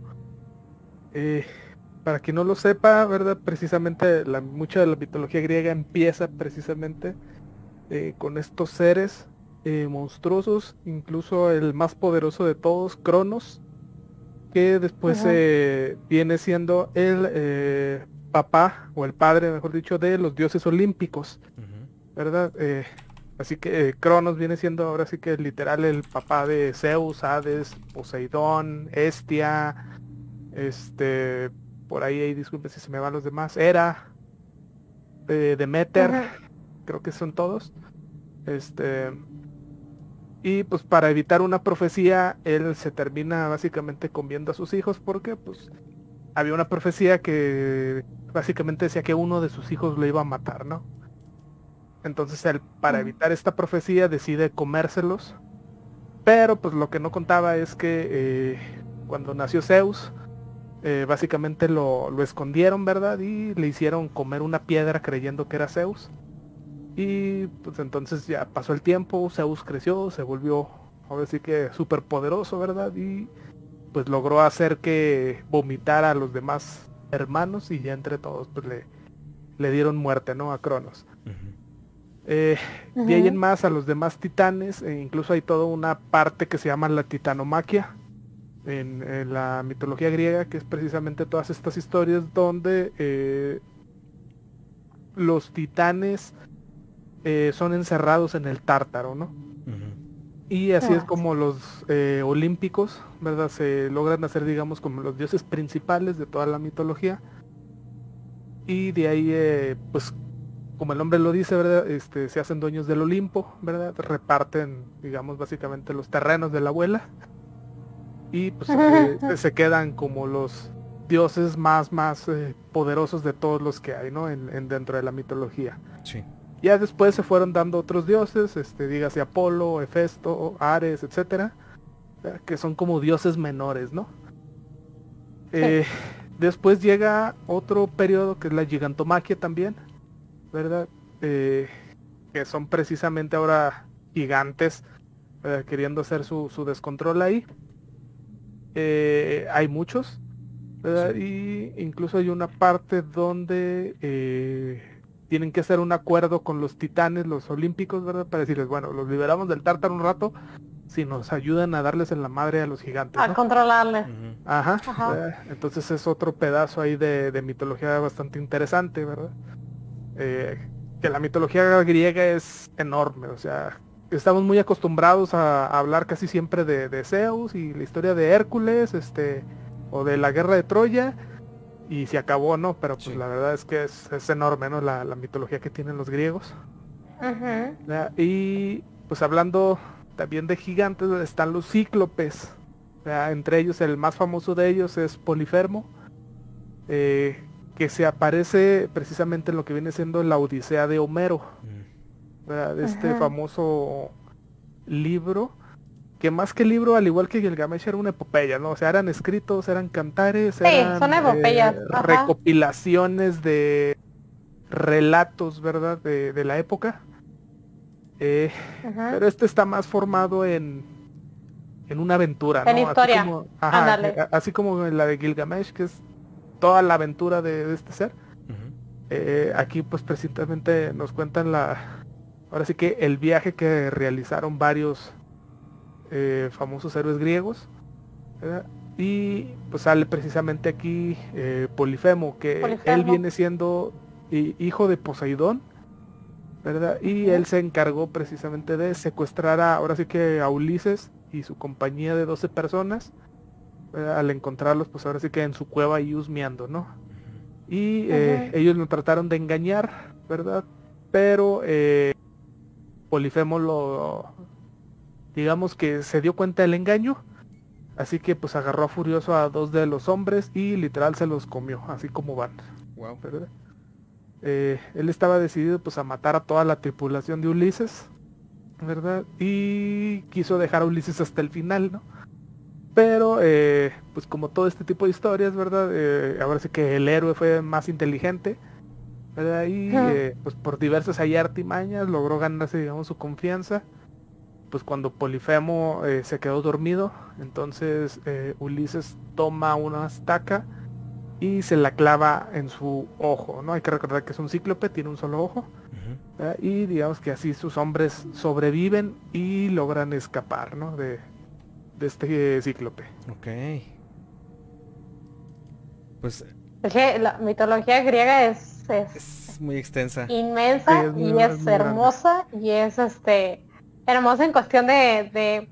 Speaker 3: para quien no lo sepa, ¿verdad? Precisamente la, mucha de la mitología griega empieza precisamente con estos seres monstruosos, incluso el más poderoso de todos, Cronos, que después eh, viene siendo el eh, papá o el padre, mejor dicho, de los dioses olímpicos, ¿verdad? Eh, así que Cronos viene siendo ahora sí que literal el papá de Zeus, Hades, Poseidón, Estia, este, por ahí, ahí disculpe si se me van los demás, Era, Demeter, creo que son todos. Este, y pues para evitar una profecía, él se termina básicamente comiendo a sus hijos porque pues había una profecía que básicamente decía que uno de sus hijos lo iba a matar, ¿no? Entonces él, para evitar esta profecía, decide comérselos. Pero pues lo que no contaba es que eh, cuando nació Zeus, eh, básicamente lo, lo escondieron, ¿verdad? Y le hicieron comer una piedra creyendo que era Zeus. Y pues entonces ya pasó el tiempo, Zeus creció, se volvió, ahora sí que súper poderoso, ¿verdad? Y pues logró hacer que vomitara a los demás hermanos y ya entre todos pues le, le dieron muerte, ¿no? A Cronos. Eh, de ahí en más a los demás titanes, e incluso hay toda una parte que se llama la titanomaquia en, la mitología griega, que es precisamente todas estas historias donde eh, los titanes eh, son encerrados en el tártaro, ¿no? Y así es como los eh, olímpicos, ¿verdad? Se logran hacer, digamos, como los dioses principales de toda la mitología. Y de ahí, eh, pues, como el nombre lo dice, ¿verdad? Este, se hacen dueños del Olimpo, ¿verdad? Reparten, digamos, básicamente los terrenos de la abuela. Y pues se quedan como los dioses más, más poderosos de todos los que hay, ¿no? En, dentro de la mitología.
Speaker 2: Sí.
Speaker 3: Ya después se fueron dando otros dioses, este, dígase Apolo, Hefesto, Ares, etcétera, que son como dioses menores, ¿no? Eh, después llega otro periodo que es la gigantomaquia también, ¿verdad? Eh, que son precisamente ahora gigantes, queriendo hacer su, su, descontrol ahí. eh, hay muchos, Y incluso hay una parte donde eh, tienen que hacer un acuerdo con los titanes, los olímpicos, ¿verdad? Para decirles, bueno, los liberamos del tártaro un rato si nos ayudan a darles en la madre a los gigantes.
Speaker 1: A controlarles.
Speaker 3: Ajá. Entonces es otro pedazo ahí de, mitología bastante interesante, ¿verdad? Eh, que la mitología griega es enorme, o sea, estamos muy acostumbrados a, hablar casi siempre de, Zeus y la historia de Hércules, este, o de la guerra de Troya, y se acabó, ¿no? Pero pues la verdad es que es, enorme, ¿no? La, mitología que tienen los griegos. Y pues hablando también de gigantes están los cíclopes. Entre ellos el más famoso de ellos es Polifermo, eh, que se aparece precisamente en lo que viene siendo la Odisea de Homero. Mm. De este famoso libro, que más que libro, al igual que Gilgamesh, era una epopeya, ¿no? O sea, eran escritos, eran cantares, eran
Speaker 1: son epopeyas. Eh,
Speaker 3: recopilaciones de relatos, ¿verdad? de la época. Eh, pero este está más formado en, en una aventura,
Speaker 1: en historia.
Speaker 3: Así como, la de Gilgamesh, que es toda la aventura de, este ser. Eh, aquí pues precisamente nos cuentan la, ahora sí que el viaje que realizaron varios eh, famosos héroes griegos. Y pues sale precisamente aquí Polifemo, que él viene siendo hijo de Poseidón ¿verdad? Y él se encargó precisamente de secuestrar a, ahora sí que a Ulises y su compañía de 12 personas. Al encontrarlos, pues ahora sí que en su cueva y husmeando, ¿no? Y eh, ellos lo trataron de engañar, ¿verdad? Pero eh, Polifemo lo, digamos que se dio cuenta del engaño. Así que pues agarró a furioso a dos de los hombres y literal se los comió, así como van.
Speaker 2: Wow.
Speaker 3: ¿verdad? Eh, él estaba decidido pues a matar a toda la tripulación de Ulises, ¿verdad? Y quiso dejar a Ulises hasta el final, ¿no? Pero, eh, pues como todo este tipo de historias, ¿verdad? Eh, ahora sí que el héroe fue más inteligente, ¿verdad? Y pues por diversas ahí artimañas logró ganarse, digamos, su confianza. Pues cuando Polifemo se quedó dormido, entonces Ulises toma una estaca y se la clava en su ojo, ¿no? Hay que recordar que es un cíclope, tiene un solo ojo. Y digamos que así sus hombres sobreviven y logran escapar, ¿no? De, de este cíclope.
Speaker 2: Ok. Pues...
Speaker 1: Es que la mitología griega es...
Speaker 2: Es, muy extensa.
Speaker 1: Inmensa y es hermosa y es este hermosa en cuestión de...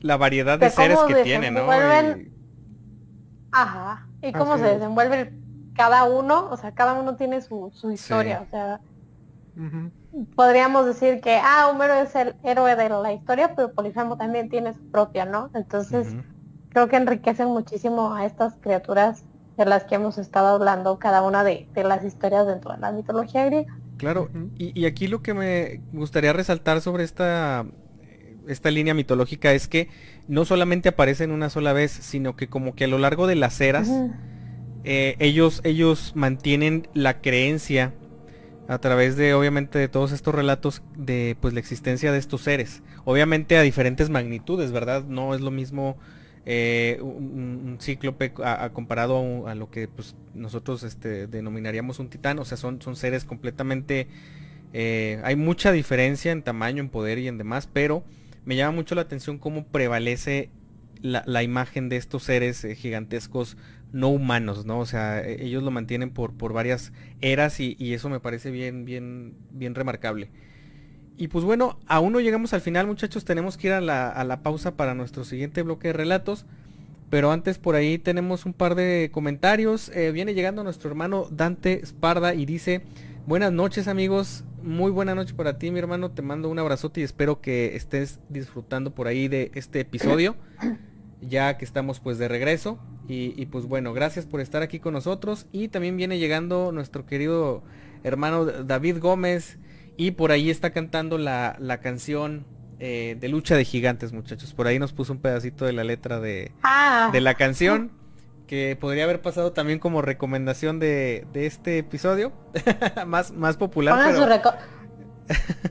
Speaker 2: la variedad de, seres que tiene, ¿no?
Speaker 1: Ajá y cómo se desenvuelve cada uno, o sea, cada uno tiene su, historia, o sea, podríamos decir que, ah, Homero es el héroe de la historia, pero Polifemo también tiene su propia, ¿no? Entonces, creo que enriquecen muchísimo a estas criaturas de las que hemos estado hablando, cada una de, las historias dentro de la mitología griega.
Speaker 2: Claro, y, y, aquí lo que me gustaría resaltar sobre esta, esta línea mitológica es que no solamente aparecen una sola vez, sino que como que a lo largo de las eras, eh, ellos, ellos mantienen la creencia a través de obviamente de todos estos relatos de pues la existencia de estos seres. Obviamente a diferentes magnitudes, ¿verdad? No es lo mismo eh, un, cíclope comparado a, lo que pues, nosotros este, denominaríamos un titán. O sea, son, seres completamente... Eh, hay mucha diferencia en tamaño, en poder y en demás, pero me llama mucho la atención cómo prevalece la, imagen de estos seres eh, gigantescos no humanos, ¿no? O sea, e, ellos lo mantienen por, varias eras y, eso me parece bien, bien, bien remarcable. Y pues bueno, aún no llegamos al final muchachos, tenemos que ir a la, pausa para nuestro siguiente bloque de relatos. Pero antes por ahí tenemos un par de comentarios. Eh, viene llegando nuestro hermano Dante Sparda y dice, buenas noches amigos, muy buena noche para ti, mi hermano. Te mando un abrazote y espero que estés disfrutando por ahí de este episodio. Ya que estamos pues de regreso. Y, pues bueno, gracias por estar aquí con nosotros. Y también viene llegando nuestro querido hermano David Gómez. Y por ahí está cantando la, canción eh, de lucha de gigantes, muchachos. Por ahí nos puso un pedacito de la letra de,
Speaker 1: ah.
Speaker 2: de la canción que podría haber pasado también como recomendación de, este episodio, más, más popular.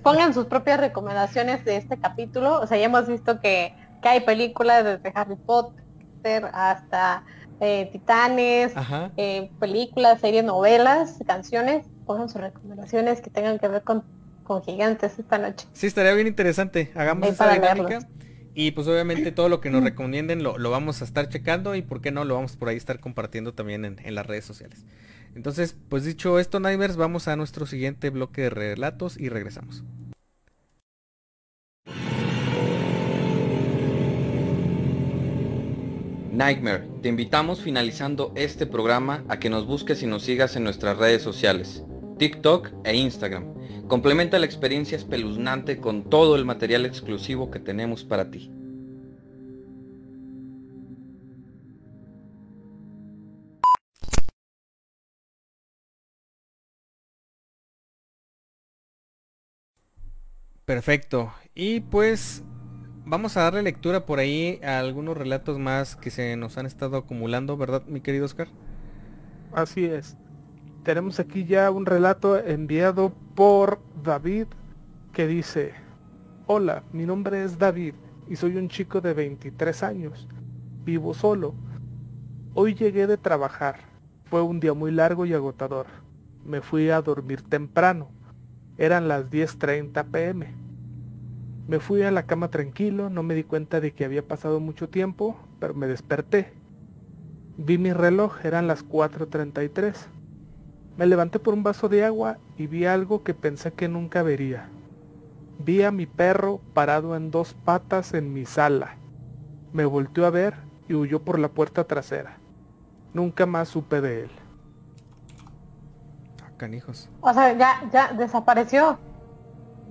Speaker 1: Pongan, sus propias recomendaciones de este capítulo. O sea, ya hemos visto que, hay películas desde Harry Potter, hasta eh, Titanes, eh, películas, series, novelas, canciones. Pongan sus recomendaciones que tengan que ver con, con gigantes esta noche.
Speaker 2: Sí, estaría bien interesante. Hagamos esa dinámica. Y pues obviamente todo lo que nos recomienden lo, vamos a estar checando y por qué no lo vamos por ahí estar compartiendo también en, en las redes sociales. Entonces, pues dicho esto, Nightmares, vamos a nuestro siguiente bloque de relatos y regresamos.
Speaker 4: Nightmare, te invitamos finalizando este programa a que nos busques y nos sigas en nuestras redes sociales, TikTok e Instagram. Complementa la experiencia espeluznante con todo el material exclusivo que tenemos para ti.
Speaker 2: Perfecto. Y pues vamos a darle lectura por ahí a algunos relatos más que se nos han estado acumulando, ¿verdad, mi querido Oscar?
Speaker 3: Así es. Tenemos aquí ya un relato enviado por David que dice, Hola, mi nombre es David y soy un chico de 23 años. Vivo solo. Hoy llegué de trabajar. Fue un día muy largo y agotador. Me fui a dormir temprano. Eran las 10.30 pm. Me fui a la cama tranquilo, no me di cuenta de que había pasado mucho tiempo, pero me desperté. Vi mi reloj, eran las 4.33. Me levanté por un vaso de agua y vi algo que pensé que nunca vería. Vi a mi perro parado en dos patas en mi sala. Me volteó a ver y huyó por la puerta trasera. Nunca más supe de él
Speaker 2: canijos.
Speaker 1: O sea, ya, ya desapareció.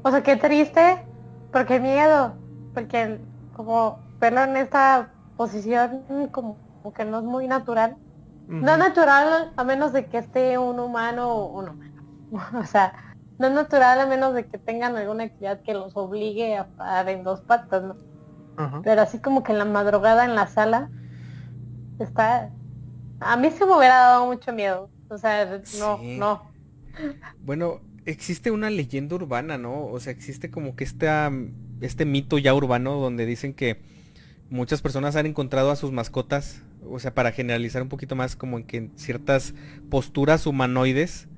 Speaker 1: O sea, qué triste, porque miedo, porque como verlo en esta posición como, que no es muy natural. No es natural a menos de que esté un humano o un humano. o sea, no es natural a menos de que tengan alguna actividad que los obligue a parar en dos patas, ¿no? Pero así como que en la madrugada en la sala está... A mí se me hubiera dado mucho miedo. O sea, no, no.
Speaker 2: Bueno, existe una leyenda urbana, ¿no? O sea, existe como que esta, este mito ya urbano donde dicen que muchas personas han encontrado a sus mascotas, o sea, para generalizar un poquito más, como en que ciertas posturas humanoides.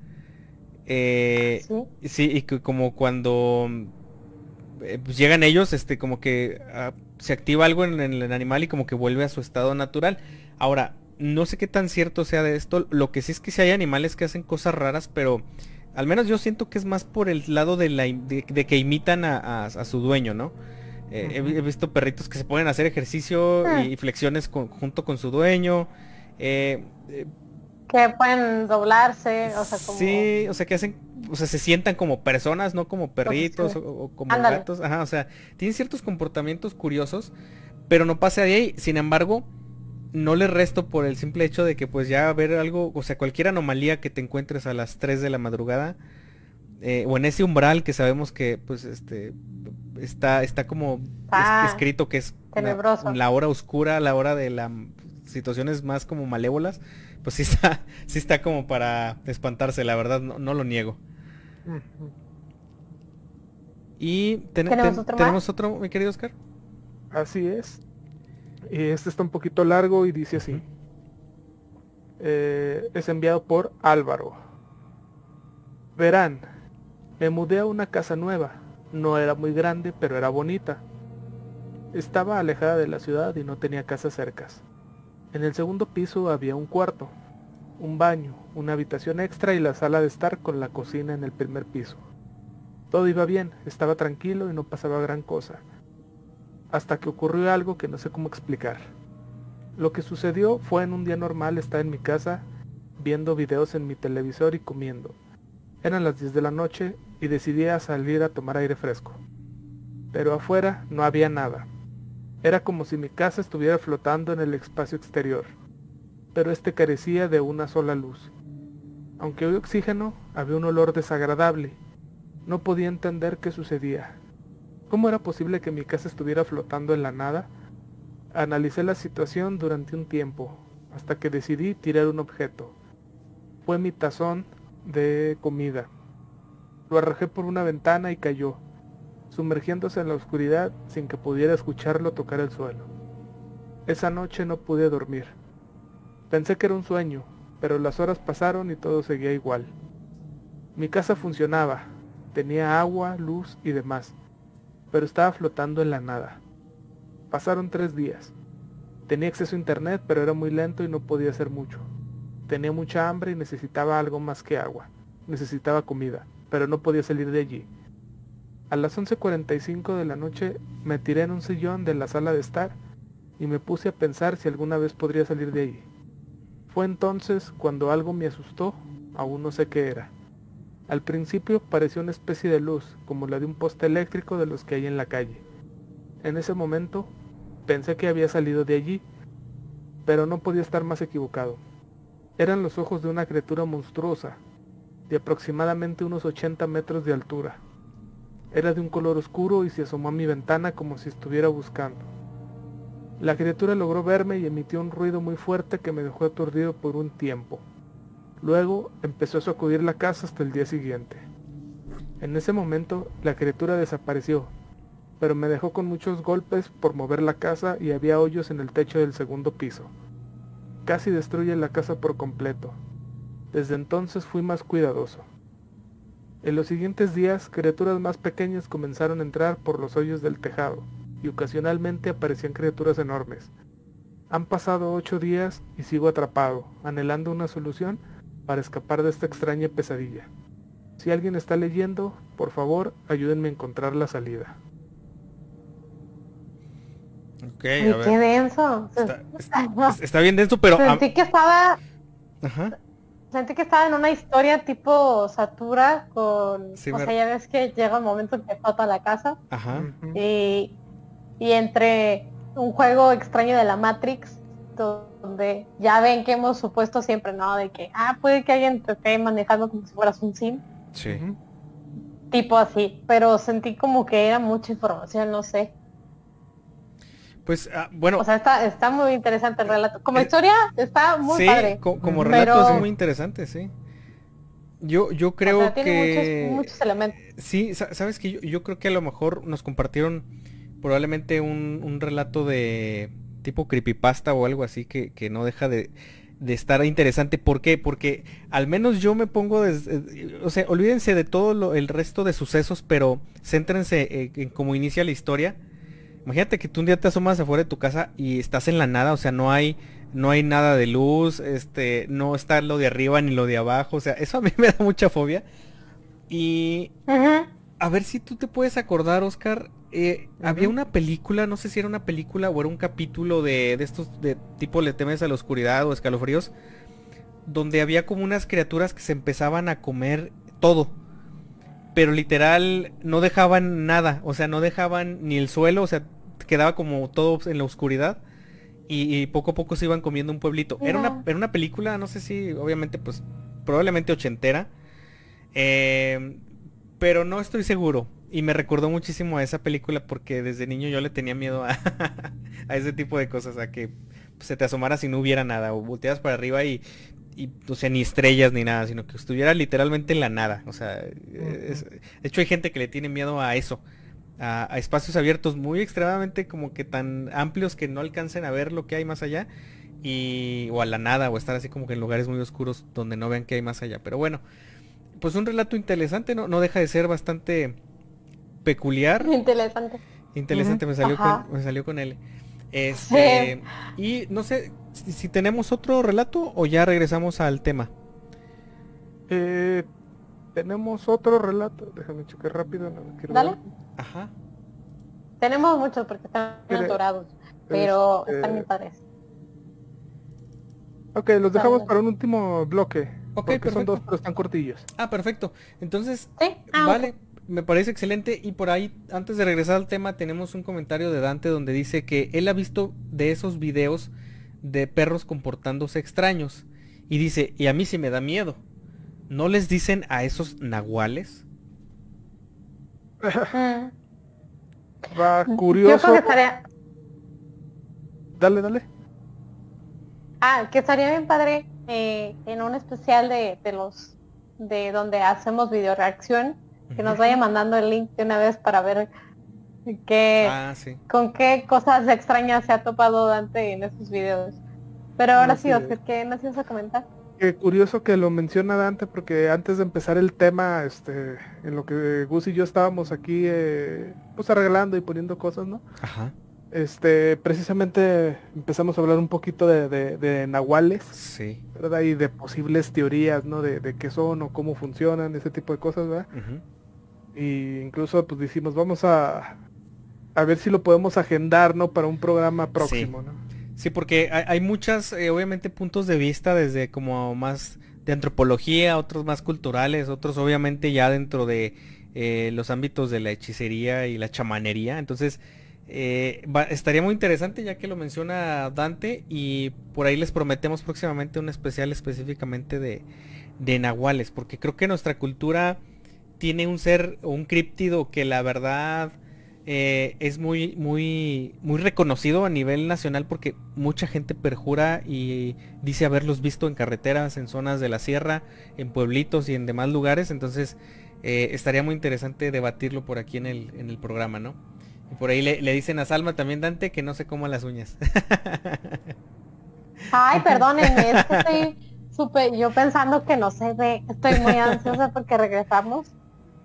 Speaker 2: Eh, ¿Sí? y que como cuando eh, pues llegan ellos, este, como que ah, se activa algo en, el animal y como que vuelve a su estado natural. Ahora, no sé qué tan cierto sea de esto. Lo que sí es que si hay animales que hacen cosas raras, pero al menos yo siento que es más por el lado de, la, de, que imitan a, su dueño, ¿no? Eh, he, visto perritos que se pueden hacer ejercicio ah. y flexiones junto con su dueño. Eh,
Speaker 1: eh, que pueden doblarse, o sea,
Speaker 2: como... Sí, o sea, que hacen, o sea, se sientan como personas, no como perritos o, como gatos. Ajá, o sea, tienen ciertos comportamientos curiosos, pero no pasa de ahí. Sin embargo, no le resto por el simple hecho de que pues ya ver algo, o sea, cualquier anomalía que te encuentres a las 3 de la madrugada, eh, o en ese umbral que sabemos que pues este está, está como ah, escrito que es la, hora oscura, la hora de las situaciones más como malévolas, pues sí está, sí está como para espantarse, la verdad, no, lo niego. Y ¿Tenemos, otro, ¿tenemos otro, mi querido Oscar.
Speaker 3: Así es. Este está un poquito largo y dice así. Eh, es enviado por Álvaro. Verán, me mudé a una casa nueva. No era muy grande, pero era bonita. Estaba alejada de la ciudad y no tenía casas cercas. En el segundo piso había un cuarto, un baño, una habitación extra y la sala de estar con la cocina en el primer piso. Todo iba bien, estaba tranquilo y no pasaba gran cosa hasta que ocurrió algo que no sé cómo explicar. Lo que sucedió fue en un día normal estar en mi casa viendo videos en mi televisor y comiendo. Eran las 10 de la noche y decidí a salir a tomar aire fresco. Pero afuera no había nada. Era como si mi casa estuviera flotando en el espacio exterior, pero este carecía de una sola luz. Aunque había oxígeno, había un olor desagradable. No podía entender qué sucedía. ¿Cómo era posible que mi casa estuviera flotando en la nada? Analicé la situación durante un tiempo, hasta que decidí tirar un objeto. Fue mi tazón de comida. Lo arrojé por una ventana y cayó, sumergiéndose en la oscuridad sin que pudiera escucharlo tocar el suelo. Esa noche no pude dormir. Pensé que era un sueño, pero las horas pasaron y todo seguía igual. Mi casa funcionaba, tenía agua, luz y demás, pero estaba flotando en la nada. Pasaron tres días. Tenía acceso a internet, pero era muy lento y no podía hacer mucho. Tenía mucha hambre y necesitaba algo más que agua. Necesitaba comida, pero no podía salir de allí. A las 11.45 de la noche me tiré en un sillón de la sala de estar y me puse a pensar si alguna vez podría salir de allí. Fue entonces cuando algo me asustó, aún no sé qué era. Al principio pareció una especie de luz, como la de un poste eléctrico de los que hay en la calle. En ese momento pensé que había salido de allí, pero no podía estar más equivocado. Eran los ojos de una criatura monstruosa, de aproximadamente unos 80 metros de altura. Era de un color oscuro y se asomó a mi ventana como si estuviera buscando. La criatura logró verme y emitió un ruido muy fuerte que me dejó aturdido por un tiempo. Luego empezó a sacudir la casa hasta el día siguiente. En ese momento la criatura desapareció, pero me dejó con muchos golpes por mover la casa y había hoyos en el techo del segundo piso. Casi destruye la casa por completo. Desde entonces fui más cuidadoso. En los siguientes días, criaturas más pequeñas comenzaron a entrar por los hoyos del tejado, y ocasionalmente aparecían criaturas enormes. Han pasado ocho días y sigo atrapado, anhelando una solución para escapar de esta extraña pesadilla. Si alguien está leyendo, por favor, ayúdenme a encontrar la salida.
Speaker 1: Ok, qué denso.
Speaker 2: Está, bien denso, pero...
Speaker 1: Sentí que estaba... Ajá sentí que estaba en una historia tipo Satura con... o sea, ya ves que llega un momento en que falta la casa. Ajá. Y, y entre un juego extraño de la Matrix, donde ya ven que hemos supuesto siempre, ¿no? De que, ah, puede que alguien te esté manejando como si fueras un sim. Sí. Tipo así, pero sentí como que era mucha información, no sé.
Speaker 2: Pues ah, bueno.
Speaker 1: O sea, está, muy interesante el relato. Como eh, historia está muy padre.
Speaker 2: como relato es muy interesante, sí. Yo, yo creo que.
Speaker 1: Muchos, elementos.
Speaker 2: Sí, sabes que yo, creo que a lo mejor nos compartieron probablemente un, relato de tipo creepypasta o algo así que, no deja de, estar interesante. ¿Por qué? Porque al menos yo me pongo, eh, o sea, olvídense de todo el resto de sucesos, pero céntrense eh, en cómo inicia la historia Imagínate que tú un día te asomas afuera de tu casa y estás en la nada, o sea, no hay no hay nada de luz, este, no está lo de arriba ni lo de abajo, o sea, eso a mí me da mucha fobia. Y a ver si tú te puedes acordar, Oscar, eh, había una película, no sé si era una película o era un capítulo de, de estos de tipo Le temes a la oscuridad o escalofríos, donde había como unas criaturas que se empezaban a comer todo pero literal no dejaban nada, o sea, no dejaban ni el suelo, o sea, quedaba como todo en la oscuridad y, poco a poco se iban comiendo un pueblito. Era, una, era una película, no sé si, obviamente, pues probablemente ochentera, em, pero no estoy seguro. Y me recordó muchísimo a esa película porque desde niño yo le tenía miedo a, a ese tipo de cosas, a que se te asomara si no hubiera nada, o volteas para arriba y, y, o sea, ni estrellas ni nada, sino que estuviera literalmente en la nada. O sea, de hecho hay gente que le tiene miedo a eso, a, espacios abiertos muy extremadamente como que tan amplios que no alcancen a ver lo que hay más allá y o a la nada o estar así como que en lugares muy oscuros donde no vean qué hay más allá. Pero bueno, pues un relato interesante, no, no deja de ser bastante peculiar.
Speaker 1: Interesante.
Speaker 2: Interesante, me salió con, me salió con él. Este, y no sé si, tenemos otro relato o ya regresamos al tema.
Speaker 3: Eh, tenemos otro relato, déjame checar rápido.
Speaker 1: Dale. Ajá. Tenemos muchos porque están dorados, pero este, están padres.
Speaker 3: Ok, los dejamos para un último bloque. Ok, porque son dos, pero están cortillos.
Speaker 2: Ah, perfecto. Entonces, ah, vale, me parece excelente. Y por ahí, antes de regresar al tema, tenemos un comentario de Dante donde dice que él ha visto de esos videos de perros comportándose extraños. Y dice, y a mí sí me da miedo. ¿No les dicen a esos nahuales?
Speaker 3: Va curioso. Dale, dale.
Speaker 1: Ah, que estaría bien padre eh, en un especial de, de, los de donde hacemos video reacción que nos vaya mandando el link de una vez para ver que, ah, con qué cosas extrañas se ha topado Dante en esos videos. Pero ahora sí, Oscar, ¿qué nos ibas a comentar?
Speaker 3: Qué curioso que lo menciona Dante porque antes de empezar el tema, este, en lo que Gus y yo estábamos aquí, eh, pues arreglando y poniendo cosas, ¿no? Ajá. Este, precisamente empezamos a hablar un poquito de, de, nahuales,
Speaker 2: sí.
Speaker 3: ¿verdad? Y de posibles teorías, ¿no? De, de, qué son o cómo funcionan, ese tipo de cosas, ¿verdad? Y incluso pues decimos, vamos a, a ver si lo podemos agendar, ¿no? Para un programa próximo, ¿no?
Speaker 2: Sí, porque hay, muchas, eh, obviamente, puntos de vista desde como más de antropología, otros más culturales, otros obviamente ya dentro de eh, los ámbitos de la hechicería y la chamanería. Entonces, eh, estaría muy interesante ya que lo menciona Dante y por ahí les prometemos próximamente un especial específicamente de, de nahuales, porque creo que nuestra cultura tiene un ser, un críptido que la verdad eh, es muy, muy, muy reconocido a nivel nacional porque mucha gente perjura y dice haberlos visto en carreteras, en zonas de la sierra, en pueblitos y en demás lugares. Entonces eh, estaría muy interesante debatirlo por aquí en el, en el programa, ¿no? Y por ahí le, dicen a Salma también, Dante, que no se coma las uñas.
Speaker 1: Ay, perdónenme, es que estoy súper, yo pensando que no se ve, estoy muy ansiosa porque regresamos.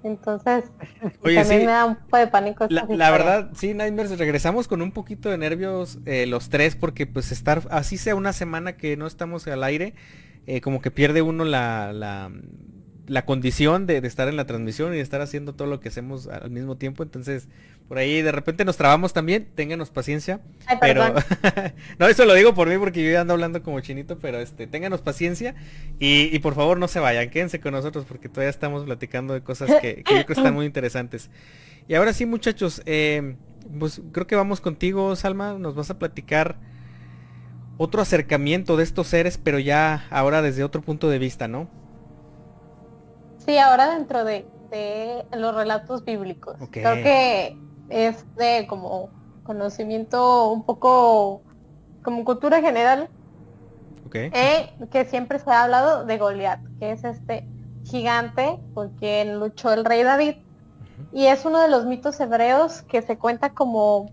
Speaker 1: Entonces, también me da un poco de pánico.
Speaker 2: La, verdad, sí, Nightmares, regresamos con un poquito de nervios eh, los tres, porque pues estar, así sea una semana que no estamos al aire, eh, como que pierde uno la, la, la condición de, estar en la transmisión y de estar haciendo todo lo que hacemos al mismo tiempo. Entonces, por ahí de repente nos trabamos también, ténganos paciencia. pero no, eso lo digo por mí porque yo ya ando hablando como chinito, pero este, ténganos paciencia y, por favor no se vayan, quédense con nosotros porque todavía estamos platicando de cosas que, yo creo que están muy interesantes. Y ahora sí, muchachos, eh, pues creo que vamos contigo, Salma, nos vas a platicar otro acercamiento de estos seres, pero ya ahora desde otro punto de vista, ¿no?
Speaker 1: Sí, ahora dentro de, los relatos bíblicos. Creo que es de como conocimiento un poco como cultura general. Eh, que siempre se ha hablado de Goliat, que es este gigante por quien luchó el rey David. Y es uno de los mitos hebreos que se cuenta como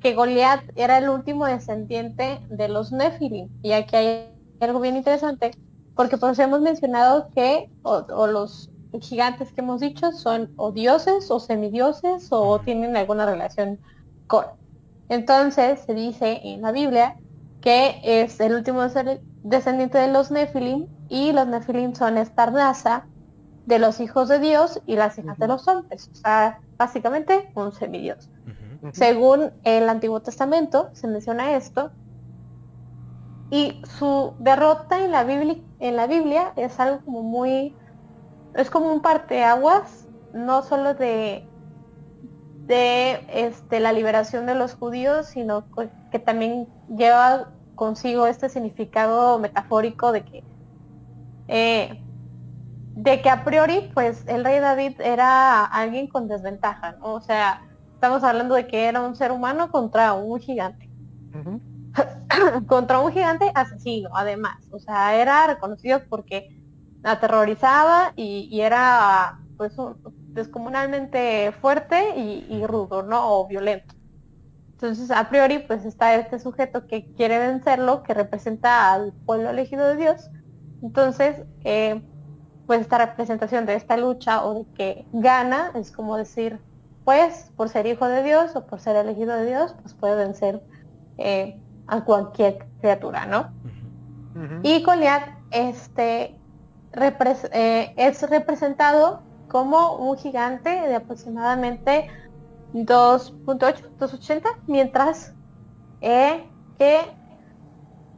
Speaker 1: que Goliat era el último descendiente de los Nefilim. Y aquí hay algo bien interesante, porque pues hemos mencionado que o los gigantes que hemos dicho son o dioses o semidioses o tienen alguna relación con. Entonces se dice en la Biblia que es el último descendiente de los Nefilim y los Nefilim son esta raza de los hijos de Dios y las hijas de los hombres. O sea, básicamente un semidios. Según el Antiguo Testamento se menciona esto. Y su derrota en la Biblia, en la Biblia es algo como muy es como un parteaguas, no solo de, de este, la liberación de los judíos, sino que también lleva consigo este significado metafórico de que eh, de que a priori pues el rey David era alguien con desventaja, ¿no? O sea, estamos hablando de que era un ser humano contra un gigante. contra un gigante asesino, además. O sea, era reconocido porque aterrorizaba y, era pues descomunalmente fuerte y, rudo, ¿no? O violento. Entonces, a priori, pues está este sujeto que quiere vencerlo, que representa al pueblo elegido de Dios. Entonces, eh, pues esta representación de esta lucha o de que gana es como decir, pues, por ser hijo de Dios o por ser elegido de Dios, pues puede vencer eh, a cualquier criatura, ¿no? Y Goliat, este, eh, es representado como un gigante de aproximadamente 2.8, 280, mientras eh, que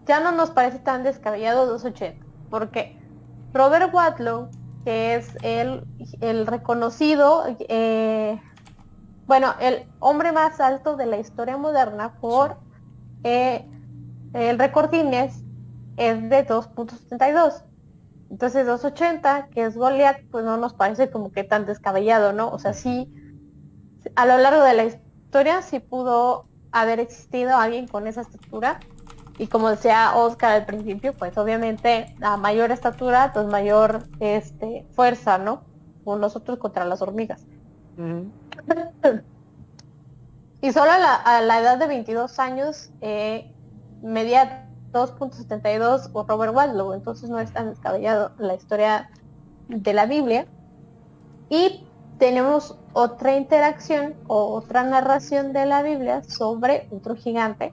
Speaker 1: ya no nos parece tan descabellado 280, porque Robert Watlow, que es el, el reconocido, eh, bueno, el hombre más alto de la historia moderna por el récord Guinness, es de 2.72. Entonces 280, que es Goliath, pues no nos parece como que tan descabellado, ¿no? O sea, sí, a lo largo de la historia sí pudo haber existido alguien con esa estatura. Y como decía Oscar al principio, pues obviamente a mayor estatura, pues mayor este, fuerza, ¿no? Como nosotros contra las hormigas. Y solo a la, edad de 22 años eh, medía 2.72 o Robert Wadlow, entonces no es tan descabellado la historia de la Biblia. Y tenemos otra interacción o otra narración de la Biblia sobre otro gigante,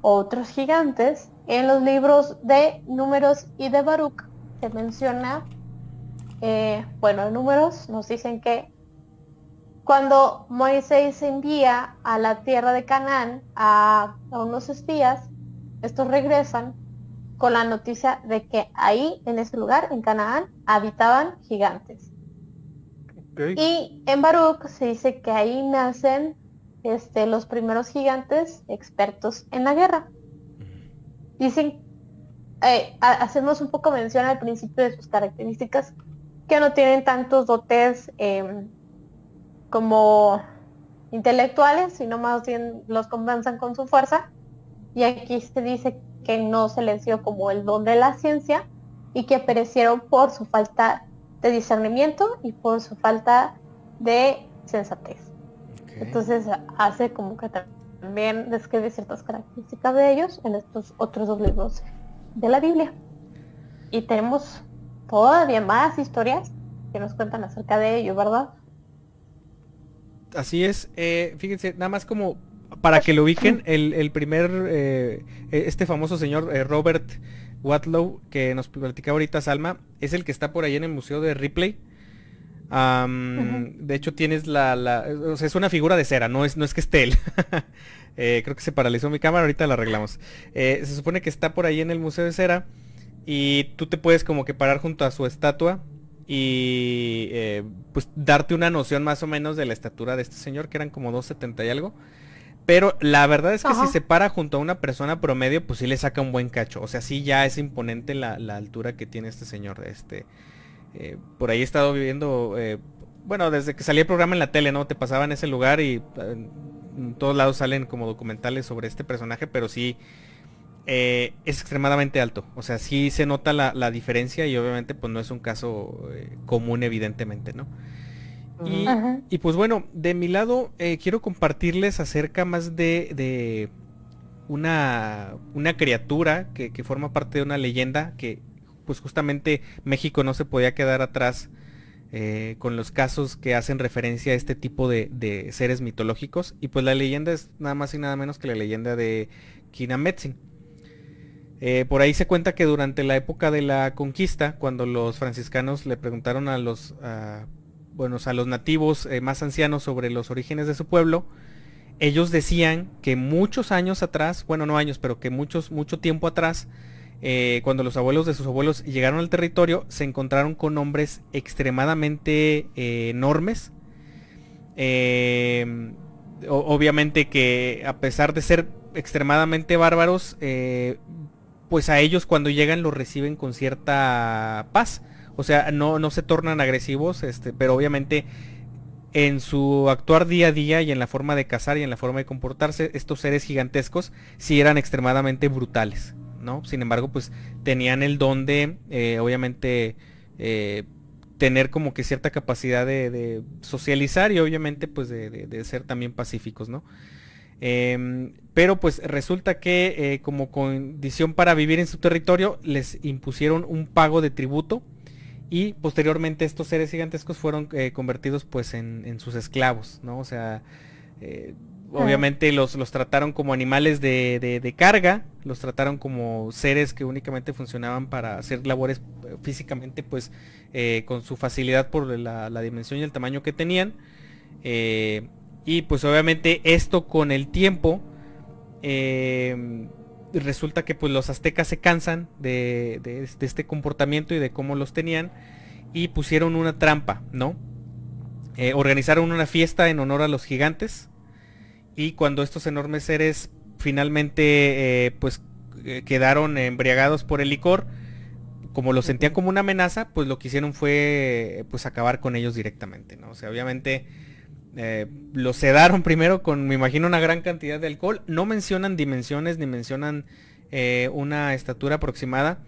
Speaker 1: otros gigantes. En los libros de números y de Baruch se menciona, eh, bueno, en números nos dicen que cuando Moisés envía a la tierra de Canaán a, unos espías, estos regresan con la noticia de que ahí, en ese lugar, en Canaán, habitaban gigantes. Y en Baruch se dice que ahí nacen este, los primeros gigantes expertos en la guerra. Dicen, eh, hacemos un poco mención al principio de sus características, que no tienen tantos dotes em, como intelectuales, sino más bien los convenzan con su fuerza. Y aquí se dice que no se les dio como el don de la ciencia y que perecieron por su falta de discernimiento y por su falta de sensatez. Entonces hace como que también describe ciertas características de ellos en estos otros dos libros de la Biblia. Y tenemos todavía más historias que nos cuentan acerca de ello, ¿verdad?
Speaker 2: Así es. Eh, fíjense, nada más como para que lo ubiquen, el, primer, eh, este famoso señor eh, Robert Watlow, que nos platicaba ahorita Salma, es el que está por ahí en el Museo de Ripley. De hecho tienes la, la o sea, es una figura de cera, no es, no es que esté él. creo que se paralizó mi cámara, ahorita la arreglamos. se supone que está por ahí en el Museo de Cera y tú te puedes como que parar junto a su estatua y eh, pues darte una noción más o menos de la estatura de este señor, que eran como 2.70 y algo. Pero la verdad es que si se para junto a una persona promedio, pues sí le saca un buen cacho. O sea, sí ya es imponente la, altura que tiene este señor. Este, eh, por ahí he estado viviendo, eh, bueno, desde que salí el programa en la tele, ¿no? Te pasaba en ese lugar y en todos lados salen como documentales sobre este personaje, pero sí, eh, es extremadamente alto. O sea, sí se nota la, diferencia y obviamente pues no es un caso eh, común evidentemente, ¿no? Y, pues bueno, de mi lado eh, quiero compartirles acerca más de, una, una, criatura que, forma parte de una leyenda que pues justamente México no se podía quedar atrás con los casos que hacen referencia a este tipo de, de, seres mitológicos. Y pues la leyenda es nada más y nada menos que la leyenda de Kinametsin. Eh, por ahí se cuenta que durante la época de la conquista, cuando los franciscanos le preguntaron a los, bueno, a los nativos eh, más ancianos sobre los orígenes de su pueblo, ellos decían que muchos años atrás, bueno, no años, pero que muchos, mucho tiempo atrás, eh, cuando los abuelos de sus abuelos llegaron al territorio, se encontraron con hombres extremadamente enormes. obviamente que a pesar de ser extremadamente bárbaros, pues a ellos cuando llegan los reciben con cierta paz. O sea, no, no se tornan agresivos, este, pero obviamente en su actuar día a día y en la forma de cazar y en la forma de comportarse, estos seres gigantescos sí eran extremadamente brutales, ¿no? Sin embargo, pues tenían el don de, eh, obviamente, eh, tener como que cierta capacidad de, socializar y obviamente pues de, de ser también pacíficos, ¿no? Em, pero pues resulta que eh, como condición para vivir en su territorio les impusieron un pago de tributo y posteriormente estos seres gigantescos fueron eh, convertidos pues en, sus esclavos, ¿no? O sea, eh, obviamente los, los, trataron como animales de, carga, los trataron como seres que únicamente funcionaban para hacer labores físicamente pues con su facilidad por la, la, dimensión y el tamaño que tenían. Y pues obviamente esto con el tiempo em, resulta que pues los aztecas se cansan de, este comportamiento y de cómo los tenían y pusieron una trampa, ¿no? Eh, organizaron una fiesta en honor a los gigantes y cuando estos enormes seres finalmente eh, pues eh, quedaron embriagados por el licor, como lo sentían como una amenaza, pues lo que hicieron fue pues acabar con ellos directamente, ¿no? O sea, obviamente eh, lo sedaron primero con, me imagino, una gran cantidad de alcohol. No mencionan dimensiones ni mencionan eh, una estatura aproximada.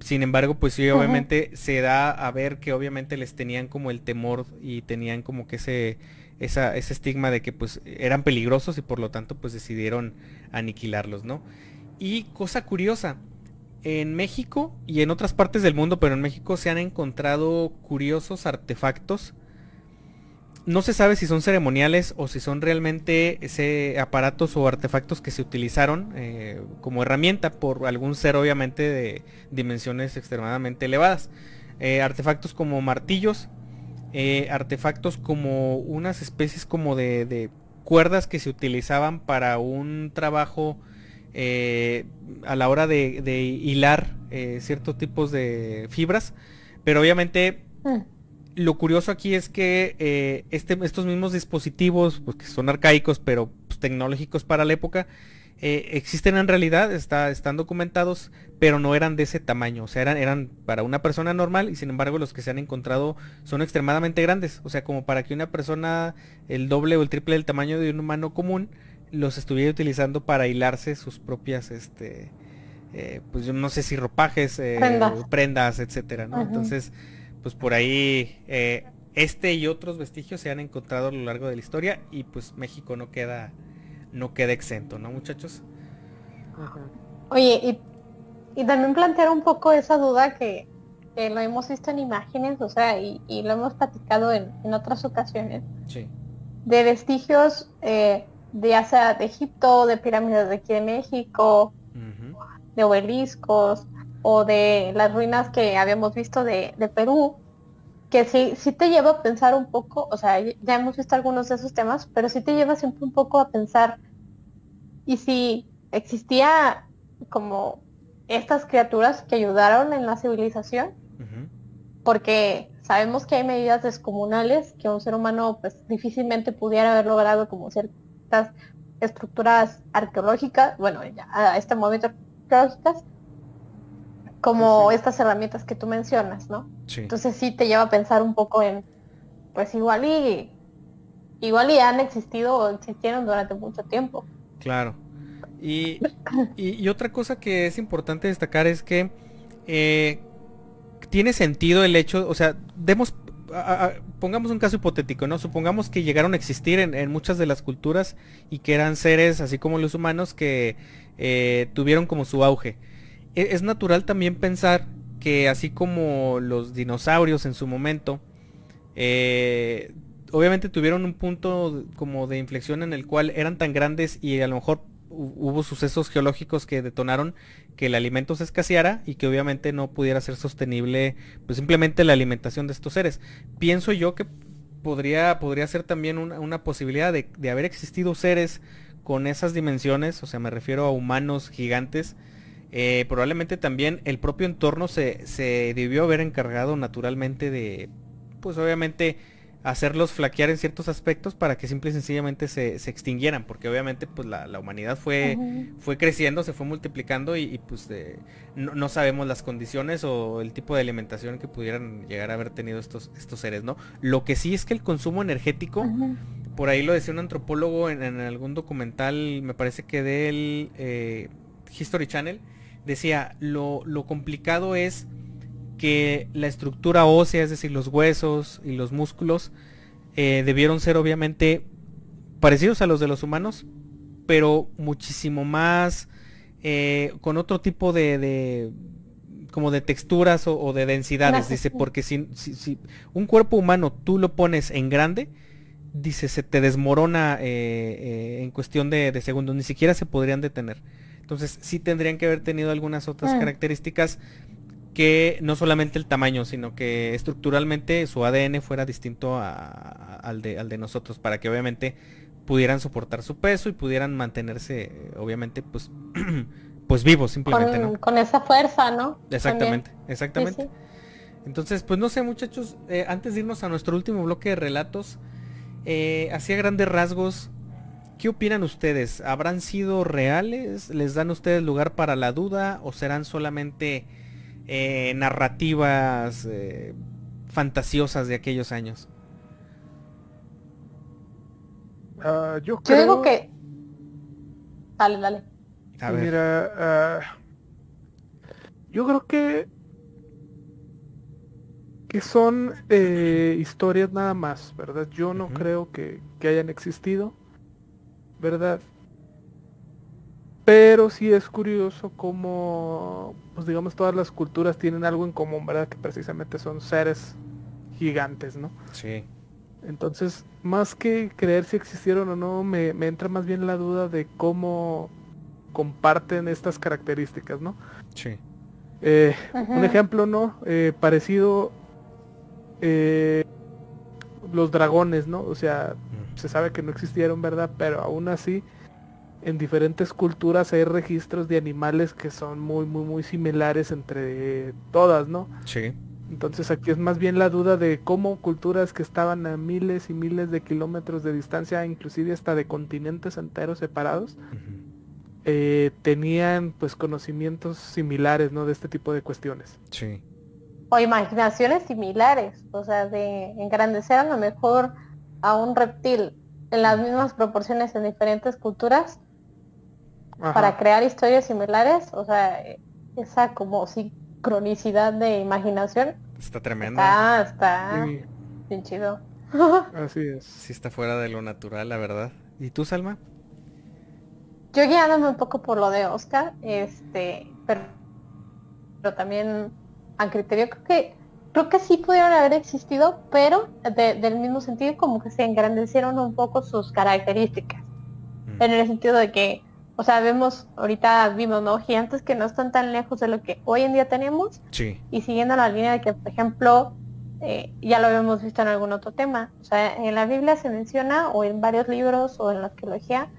Speaker 2: Sin embargo, pues sí, obviamente se da a ver que obviamente les tenían como el temor y tenían como que ese, esa, ese estigma de que pues eran peligrosos y por lo tanto pues decidieron aniquilarlos, ¿no? Y cosa curiosa, en México y en otras partes del mundo, pero en México se han encontrado curiosos artefactos. No se sabe si son ceremoniales o si son realmente ese aparatos o artefactos que se utilizaron eh, como herramienta por algún ser obviamente de dimensiones extremadamente elevadas. Eh, artefactos como martillos, eh, artefactos como unas especies como de cuerdas que se utilizaban para un trabajo a la hora de, hilar ciertos tipos de fibras. Pero obviamente mm. Lo curioso aquí es que eh, este, estos mismos dispositivos, pues que son arcaicos pero pues, tecnológicos para la época, existen en realidad, está, están documentados, pero no eran de ese tamaño. O sea, eran, eran para una persona normal y sin embargo los que se han encontrado son extremadamente grandes. O sea, como para que una persona el doble o el triple del tamaño de un humano común los estuviera utilizando para hilarse sus propias, este, eh, pues yo no sé si ropajes, eh, prendas. etcétera, ¿no? Entonces, pues por ahí eh, este y otros vestigios se han encontrado a lo largo de la historia y pues México no queda, no queda exento, ¿no, muchachos?
Speaker 1: Oye, y, y, también plantear un poco esa duda que, lo hemos visto en imágenes, o sea, y, lo hemos platicado en, en otras ocasiones. Sí. De vestigios eh, de ya sea de Egipto, de pirámides de aquí de México, de obeliscos o de las ruinas que habíamos visto de, Perú, que sí, sí te lleva a pensar un poco, o sea, ya hemos visto algunos de esos temas, pero sí te lleva siempre un poco a pensar, y si existía como estas criaturas que ayudaron en la civilización, porque sabemos que hay medidas descomunales que un ser humano pues difícilmente pudiera haber logrado como ser estas estructuras arqueológicas, bueno, ya a este momento arqueológicas, como estas herramientas que tú mencionas, ¿no? Entonces sí te lleva a pensar un poco en, pues igual y igual y han existido o existieron durante mucho tiempo.
Speaker 2: Claro. Y, y, otra cosa que es importante destacar es que eh, tiene sentido el hecho, o sea, demos pongamos un caso hipotético, ¿no? Supongamos que llegaron a existir en, muchas de las culturas y que eran seres, así como los humanos, que eh, tuvieron como su auge. E, es natural también pensar que así como los dinosaurios en su momento, eh, obviamente tuvieron un punto como de inflexión en el cual eran tan grandes y a lo mejor hubo sucesos geológicos que detonaron que el alimento se escaseara y que obviamente no pudiera ser sostenible pues simplemente la alimentación de estos seres. Pienso yo que podría, podría ser también una, posibilidad de, haber existido seres con esas dimensiones, o sea, me refiero a humanos gigantes, eh, probablemente también el propio entorno se, se debió haber encargado naturalmente de, pues obviamente, hacerlos flaquear en ciertos aspectos para que simple y sencillamente se, extinguieran, porque obviamente pues la, humanidad fue, fue creciendo, se fue multiplicando y, pues no, sabemos las condiciones o el tipo de alimentación que pudieran llegar a haber tenido estos, estos seres, ¿no? Lo que sí es que el consumo energético, por ahí lo decía un antropólogo en, algún documental, me parece que del eh, History Channel, decía, lo, lo complicado es que la estructura ósea, es decir, los huesos y los músculos, eh, debieron ser obviamente parecidos a los de los humanos, pero muchísimo más eh, con otro tipo de, como de texturas o, de densidades, dice, porque si, si, un cuerpo humano tú lo pones en grande, dice, se te desmorona eh, en cuestión de, segundos, ni siquiera se podrían detener. Entonces sí tendrían que haber tenido algunas otras ah. características que no solamente el tamaño, sino que estructuralmente su ADN fuera distinto al, de, al de nosotros, para que obviamente pudieran soportar su peso y pudieran mantenerse, obviamente, pues, pues vivos simplemente,
Speaker 1: con, con esa fuerza, ¿no?
Speaker 2: Exactamente, exactamente. Entonces, pues no sé, muchachos, eh, antes de irnos a nuestro último bloque de relatos, eh, hacia grandes rasgos, ¿qué opinan ustedes? ¿Habrán sido reales? ¿Les dan ustedes lugar para la duda o serán solamente eh, narrativas eh, fantasiosas de aquellos años?
Speaker 3: Ah, yo creo... digo
Speaker 1: que... Dale, dale.
Speaker 3: Mira, ah, yo creo que que son eh, historias nada más, ¿verdad? Yo no creo que, que, hayan existido, ¿verdad? Pero sí es curioso cómo, pues digamos, todas las culturas tienen algo en común, ¿verdad? Que precisamente son seres gigantes, ¿no?
Speaker 2: Sí.
Speaker 3: Entonces, más que creer si existieron o no, me, me entra más bien la duda de cómo comparten estas características, ¿no?
Speaker 2: Sí.
Speaker 3: Eh, un ejemplo, ¿no? Eh, parecido eh, los dragones, ¿no? O sea, se sabe que no existieron, ¿verdad? Pero aún así, en diferentes culturas hay registros de animales que son muy, muy, muy similares entre todas, ¿no?
Speaker 2: Sí.
Speaker 3: Entonces aquí es más bien la duda de cómo culturas que estaban a miles y miles de kilómetros de distancia, inclusive hasta de continentes enteros separados, eh, tenían pues conocimientos similares, ¿no? De este tipo de cuestiones.
Speaker 2: Sí.
Speaker 1: O imaginaciones similares, o sea, de engrandecer a lo mejor a un reptil en las mismas proporciones en diferentes culturas para crear historias similares, o sea, esa como sincronicidad de imaginación.
Speaker 2: Está tremenda.
Speaker 1: Está, está bien chido.
Speaker 3: Así es.
Speaker 2: Sí está fuera de lo natural, la verdad. ¿Y tú, Salma?
Speaker 1: yo guiándome un poco por lo de Oscar, este, pero, pero también a criterio creo que creo que sí pudieron haber existido, pero del mismo sentido como que se engrandecieron un poco sus características. Mm. En el sentido de que, o sea, vemos, ahorita vimos, ¿no? Gigantes que no están tan lejos de lo que hoy en día tenemos.
Speaker 2: Sí.
Speaker 1: Y siguiendo la línea de que, por ejemplo, eh, ya lo habíamos visto en algún otro tema. O sea, en la Biblia se menciona, o en varios libros, o en la arqueología,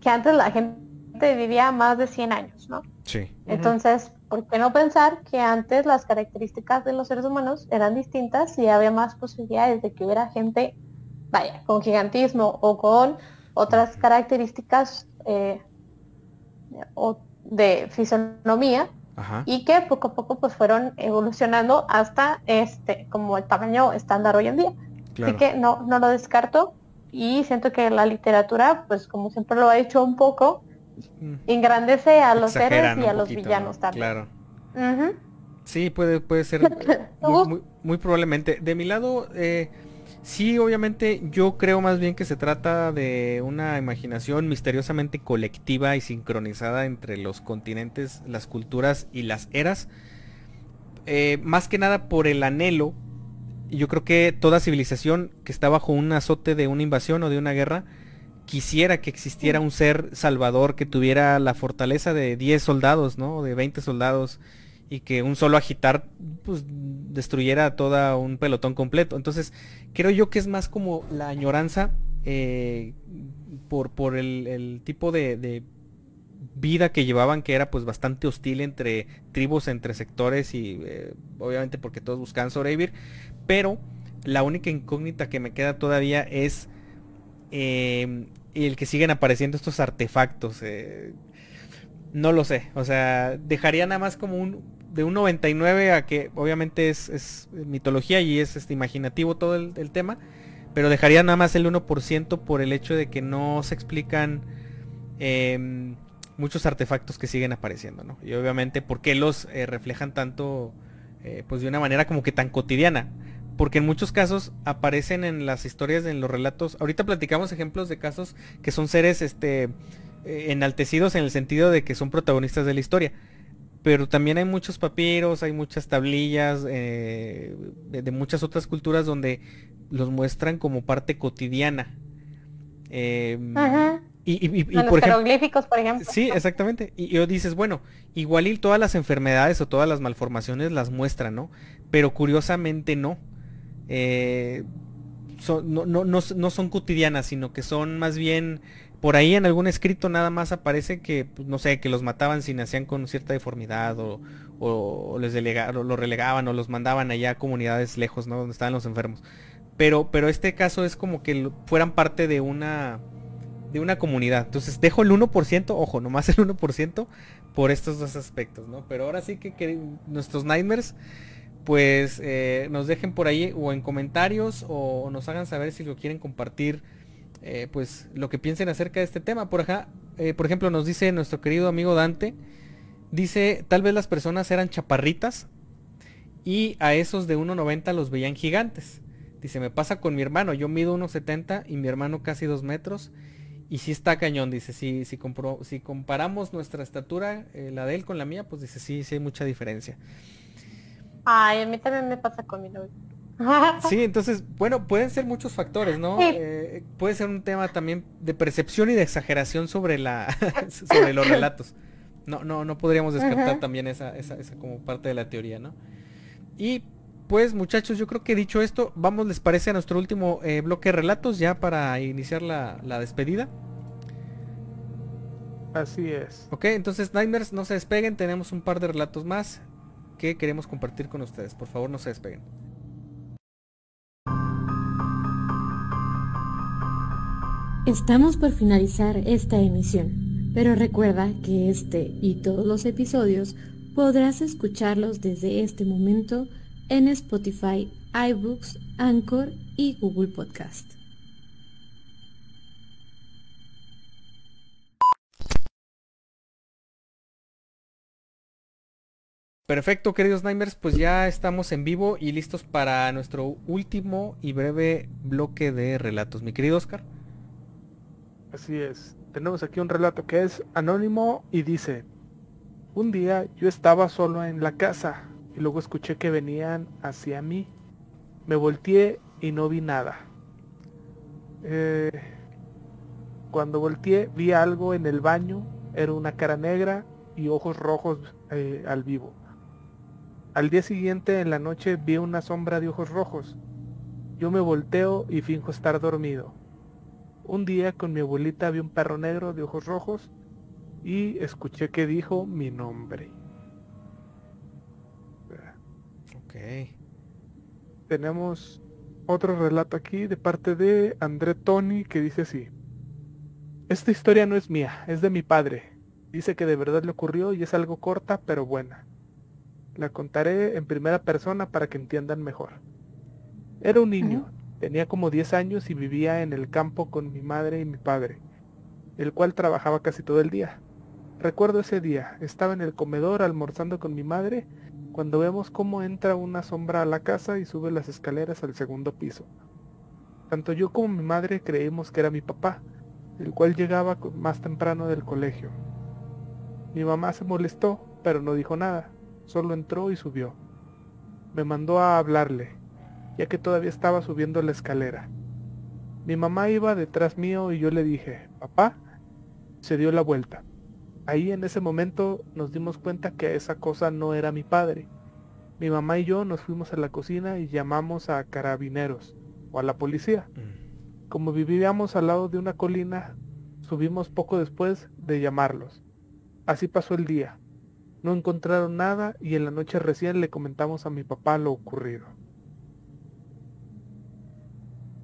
Speaker 1: que antes la gente vivía más de 100 años, ¿no?
Speaker 2: Sí.
Speaker 1: Entonces, ¿por qué no pensar que antes las características de los seres humanos eran distintas y había más posibilidades de que hubiera gente, vaya, con gigantismo o con otras características eh, o de fisonomía y que poco a poco pues fueron evolucionando hasta este como el tamaño estándar hoy en día. Así que no, no lo descarto y siento que la literatura, pues como siempre lo ha hecho un poco. Engrandece a los héroes y a los villanos también.
Speaker 2: Claro. Sí, puede, puede ser muy, probablemente. De mi lado, eh, sí, obviamente yo creo más bien que se trata de una imaginación misteriosamente colectiva y sincronizada entre los continentes, las culturas y las eras. Eh, más que nada por el anhelo yo creo que toda civilización que está bajo un azote de una invasión o de una guerra, quisiera que existiera un ser salvador que tuviera la fortaleza de 10 soldados, ¿no? De 20 soldados y que un solo agitar pues destruyera toda un pelotón completo. Entonces, creo yo que es más como la añoranza eh, por, por el, tipo de, vida que llevaban, que era pues bastante hostil entre tribus, entre sectores y eh, obviamente porque todos buscaban sobrevivir, pero la única incógnita que me queda todavía es em, el que siguen apareciendo estos artefactos. Eh, no lo sé. O sea, dejaría nada más como un de un 99 a que obviamente es, mitología y es este, imaginativo todo el, tema. Pero dejaría nada más el 1% por el hecho de que no se explican em, muchos artefactos que siguen apareciendo, ¿no? Y obviamente por qué los eh, reflejan tanto, eh, pues de una manera como que tan cotidiana porque en muchos casos aparecen en las historias, en los relatos. Ahorita platicamos ejemplos de casos que son seres este, eh, enaltecidos en el sentido de que son protagonistas de la historia. Pero también hay muchos papiros, hay muchas tablillas eh, de, muchas otras culturas donde los muestran como parte cotidiana.
Speaker 1: Em, y, por jeroglíficos, por ejemplo.
Speaker 2: Sí, exactamente. Y, y, dices, bueno, igual y todas las enfermedades o todas las malformaciones las muestran, ¿no? Pero curiosamente no eh, no, no, no, son cotidianas, sino que son más bien, por ahí en algún escrito nada más aparece que, pues, no sé, que los mataban si nacían con cierta deformidad o, les delegaron, lo relegaban o los mandaban allá a comunidades lejos, ¿no? Donde estaban los enfermos. Pero, pero este caso es como que fueran parte de una de una comunidad. Entonces dejo el 1%, ojo, nomás el 1% por estos dos aspectos, ¿no? Pero ahora sí que, que nuestros nightmares pues eh, nos dejen por ahí o en comentarios o nos hagan saber si lo quieren compartir, eh, pues lo que piensen acerca de este tema. Por acá, eh, por ejemplo, nos dice nuestro querido amigo Dante, dice, tal vez las personas eran chaparritas y a esos de 1.90 los veían gigantes. Dice, me pasa con mi hermano, yo mido 1.70 y mi hermano casi 2 metros. Y si está cañón, dice, si, si, si comparamos nuestra estatura, la de él con la mía, pues dice, sí, sí hay mucha diferencia.
Speaker 1: Ay, a mí también me pasa con mi novio.
Speaker 2: Sí, entonces, bueno, pueden ser muchos factores, ¿no? Eh, puede ser un tema también de percepción y de exageración sobre la sobre los relatos. No, no, no podríamos descartar también esa, esa, esa como parte de la teoría, ¿no? Y pues muchachos, yo creo que dicho esto, vamos, ¿les parece a nuestro último eh, bloque de relatos ya para iniciar la, la, despedida?
Speaker 3: Así es.
Speaker 2: Ok, entonces Nightmares, no se despeguen, tenemos un par de relatos más que queremos compartir con ustedes. Por favor, no se despeguen.
Speaker 5: Estamos por finalizar esta emisión, pero recuerda que este y todos los episodios podrás escucharlos desde este momento en Spotify, iBooks, Anchor y Google Podcast.
Speaker 2: Perfecto, queridos Nimers, pues ya estamos en vivo y listos para nuestro último y breve bloque de relatos. Mi querido Oscar.
Speaker 3: Así es. Tenemos aquí un relato que es anónimo y dice, un día yo estaba solo en la casa y luego escuché que venían hacia mí. Me volteé y no vi nada. Eh, cuando volteé vi algo en el baño. Era una cara negra y ojos rojos eh, al vivo. Al día siguiente en la noche vi una sombra de ojos rojos. Yo me volteo y finjo estar dormido. Un día con mi abuelita vi un perro negro de ojos rojos y escuché que dijo mi nombre.
Speaker 2: Ok.
Speaker 3: Tenemos otro relato aquí de parte de André Tony que dice así. Esta historia no es mía, es de mi padre. Dice que de verdad le ocurrió y es algo corta pero buena. La contaré en primera persona para que entiendan mejor. Era un niño, tenía como 10 años y vivía en el campo con mi madre y mi padre, el cual trabajaba casi todo el día. Recuerdo ese día, estaba en el comedor almorzando con mi madre cuando vemos cómo entra una sombra a la casa y sube las escaleras al segundo piso. Tanto yo como mi madre creímos que era mi papá, el cual llegaba más temprano del colegio. Mi mamá se molestó, pero no dijo nada, solo entró y subió. Me mandó a hablarle, ya que todavía estaba subiendo la escalera. Mi mamá iba detrás mío y yo le dije, papá, se dio la vuelta. Ahí en ese momento nos dimos cuenta que esa cosa no era mi padre. Mi mamá y yo nos fuimos a la cocina y llamamos a carabineros o a la policía. Mm. Como vivíamos al lado de una colina, subimos poco después de llamarlos. Así pasó el día. No encontraron nada y en la noche recién le comentamos a mi papá lo ocurrido.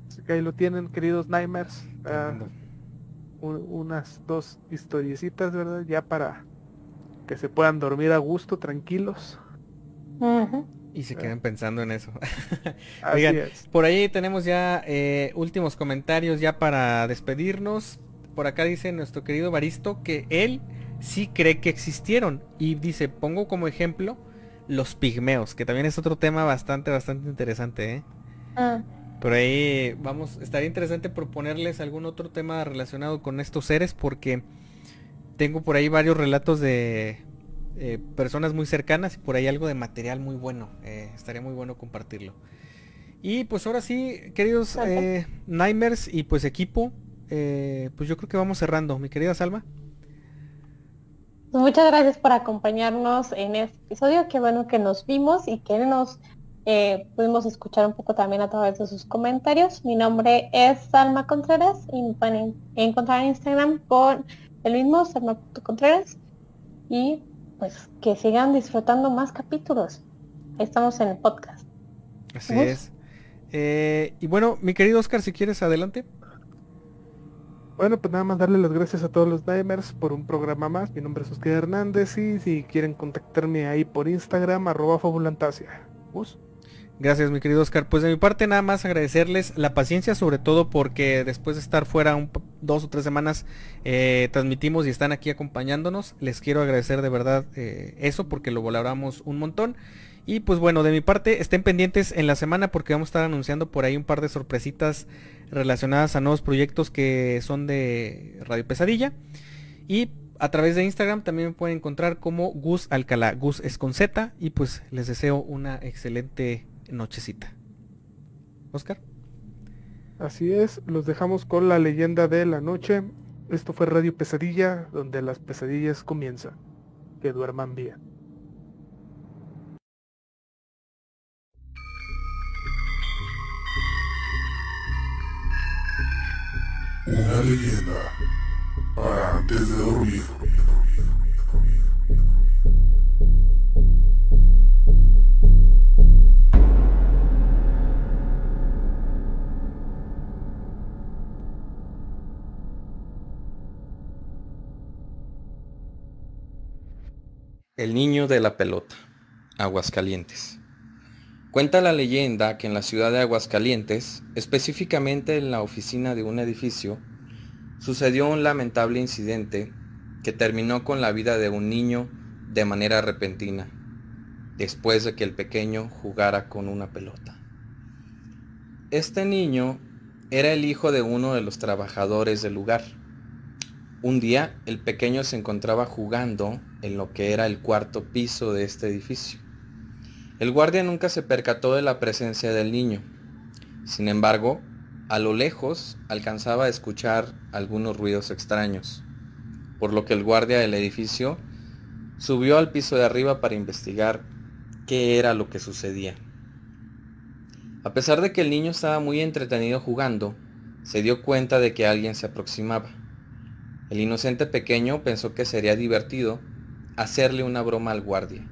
Speaker 3: Así que ahí lo tienen, queridos Nightmares unas dos historiecitas, ¿verdad? Ya para que se puedan dormir a gusto, tranquilos.
Speaker 2: Y se queden pensando en eso. Oigan, por ahí tenemos ya eh, últimos comentarios ya para despedirnos. Por acá dice nuestro querido Baristo que él sí cree que existieron. Y dice, pongo como ejemplo los pigmeos, que también es otro tema bastante, bastante interesante. ¿eh? Ah. Por ahí vamos, estaría interesante proponerles algún otro tema relacionado con estos seres porque tengo por ahí varios relatos de eh, personas muy cercanas y por ahí algo de material muy bueno. Eh, estaría muy bueno compartirlo. Y pues ahora sí, queridos eh, Nightmares y pues equipo, pues yo creo que vamos cerrando. Mi querida Salma.
Speaker 1: Muchas gracias por acompañarnos en este episodio. Qué bueno que nos vimos y que nos eh, pudimos escuchar un poco también a través de sus comentarios. Mi nombre es Salma Contreras y me pueden encontrar en Instagram con el mismo Salma.contreras y pues que sigan disfrutando más capítulos. Estamos en el podcast.
Speaker 2: Así es. Eh, y bueno, mi querido Oscar, si quieres, adelante.
Speaker 3: Bueno, pues nada más darle las gracias a todos los Dimers por un programa más. Mi nombre es Oscar Hernández y si quieren contactarme ahí por Instagram, arroba fabulantasia.
Speaker 2: Gracias mi querido Oscar. Pues de mi parte nada más agradecerles la paciencia, sobre todo porque después de estar fuera un, dos o tres semanas eh, transmitimos y están aquí acompañándonos. Les quiero agradecer de verdad eh, eso porque lo valoramos un montón. Y pues bueno, de mi parte, estén pendientes en la semana porque vamos a estar anunciando por ahí un par de sorpresitas relacionadas a nuevos proyectos que son de Radio Pesadilla. Y a través de Instagram también me pueden encontrar como Gus Alcalá. Gus es con Z y pues les deseo una excelente nochecita. Oscar.
Speaker 3: Así es, los dejamos con la leyenda de la noche. Esto fue Radio Pesadilla, donde las pesadillas comienzan. Que duerman bien.
Speaker 6: Una leyenda para antes de dormir.
Speaker 4: El niño de la pelota, Aguascalientes. Cuenta la leyenda que en la ciudad de Aguascalientes, específicamente en la oficina de un edificio, sucedió un lamentable incidente que terminó con la vida de un niño de manera repentina, después de que el pequeño jugara con una pelota. Este niño era el hijo de uno de los trabajadores del lugar un día el pequeño se encontraba jugando en lo que era el cuarto piso de este edificio. El guardia nunca se percató de la presencia del niño. Sin embargo, a lo lejos alcanzaba a escuchar algunos ruidos extraños, por lo que el guardia del edificio subió al piso de arriba para investigar qué era lo que sucedía. A pesar de que el niño estaba muy entretenido jugando, se dio cuenta de que alguien se aproximaba. El inocente pequeño pensó que sería divertido hacerle una broma al guardia,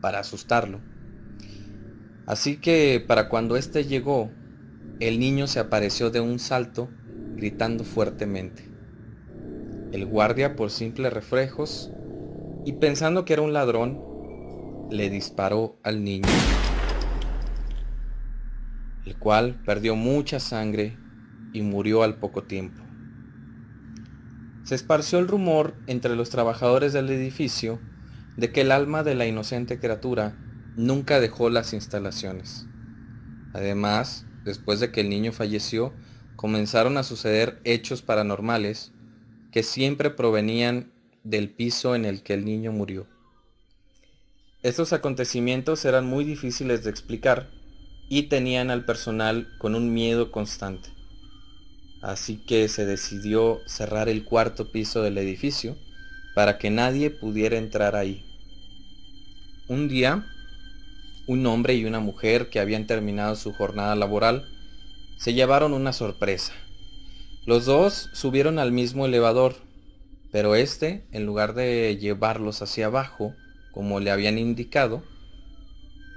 Speaker 4: para asustarlo. Así que para cuando éste llegó, el niño se apareció de un salto, gritando fuertemente. El guardia, por simples reflejos, y pensando que era un ladrón, le disparó al niño, el cual perdió mucha sangre y murió al poco tiempo. Se esparció el rumor entre los trabajadores del edificio de que el alma de la inocente criatura nunca dejó las instalaciones. Además, después de que el niño falleció, comenzaron a suceder hechos paranormales que siempre provenían del piso en el que el niño murió. Estos acontecimientos eran muy difíciles de explicar y tenían al personal con un miedo constante así que se decidió cerrar el cuarto piso del edificio para que nadie pudiera entrar ahí. Un día, un hombre y una mujer que habían terminado su jornada laboral se llevaron una sorpresa. Los dos subieron al mismo elevador, pero este, en lugar de llevarlos hacia abajo, como le habían indicado,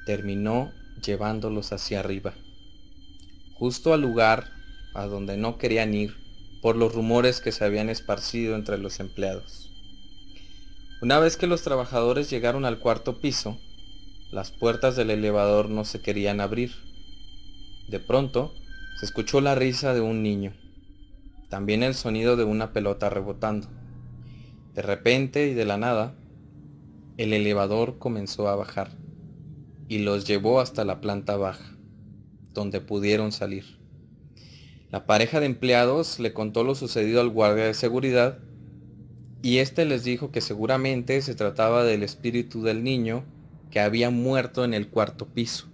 Speaker 4: terminó llevándolos hacia arriba, justo al lugar a donde no querían ir por los rumores que se habían esparcido entre los empleados. Una vez que los trabajadores llegaron al cuarto piso, las puertas del elevador no se querían abrir. De pronto, se escuchó la risa de un niño, también el sonido de una pelota rebotando. De repente y de la nada, el elevador comenzó a bajar y los llevó hasta la planta baja, donde pudieron salir. La pareja de empleados le contó lo sucedido al guardia de seguridad y éste les dijo que seguramente se trataba del espíritu del niño que había muerto en el cuarto piso.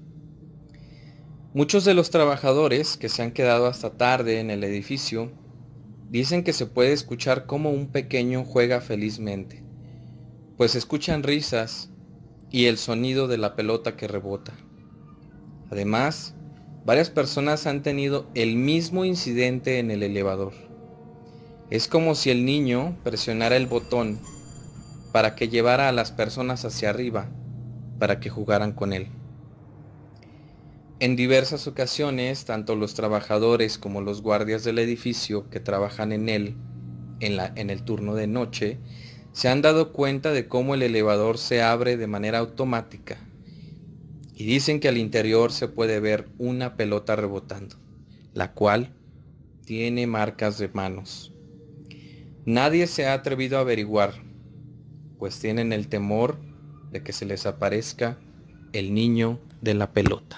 Speaker 4: Muchos de los trabajadores que se han quedado hasta tarde en el edificio dicen que se puede escuchar cómo un pequeño juega felizmente, pues escuchan risas y el sonido de la pelota que rebota. Además, Varias personas han tenido el mismo incidente en el elevador. Es como si el niño presionara el botón para que llevara a las personas hacia arriba, para que jugaran con él. En diversas ocasiones, tanto los trabajadores como los guardias del edificio que trabajan en él, en, la, en el turno de noche, se han dado cuenta de cómo el elevador se abre de manera automática y dicen que al interior se puede ver una pelota rebotando, la cual tiene marcas de manos. Nadie se ha atrevido a averiguar, pues tienen el temor de que se les aparezca el niño de la pelota.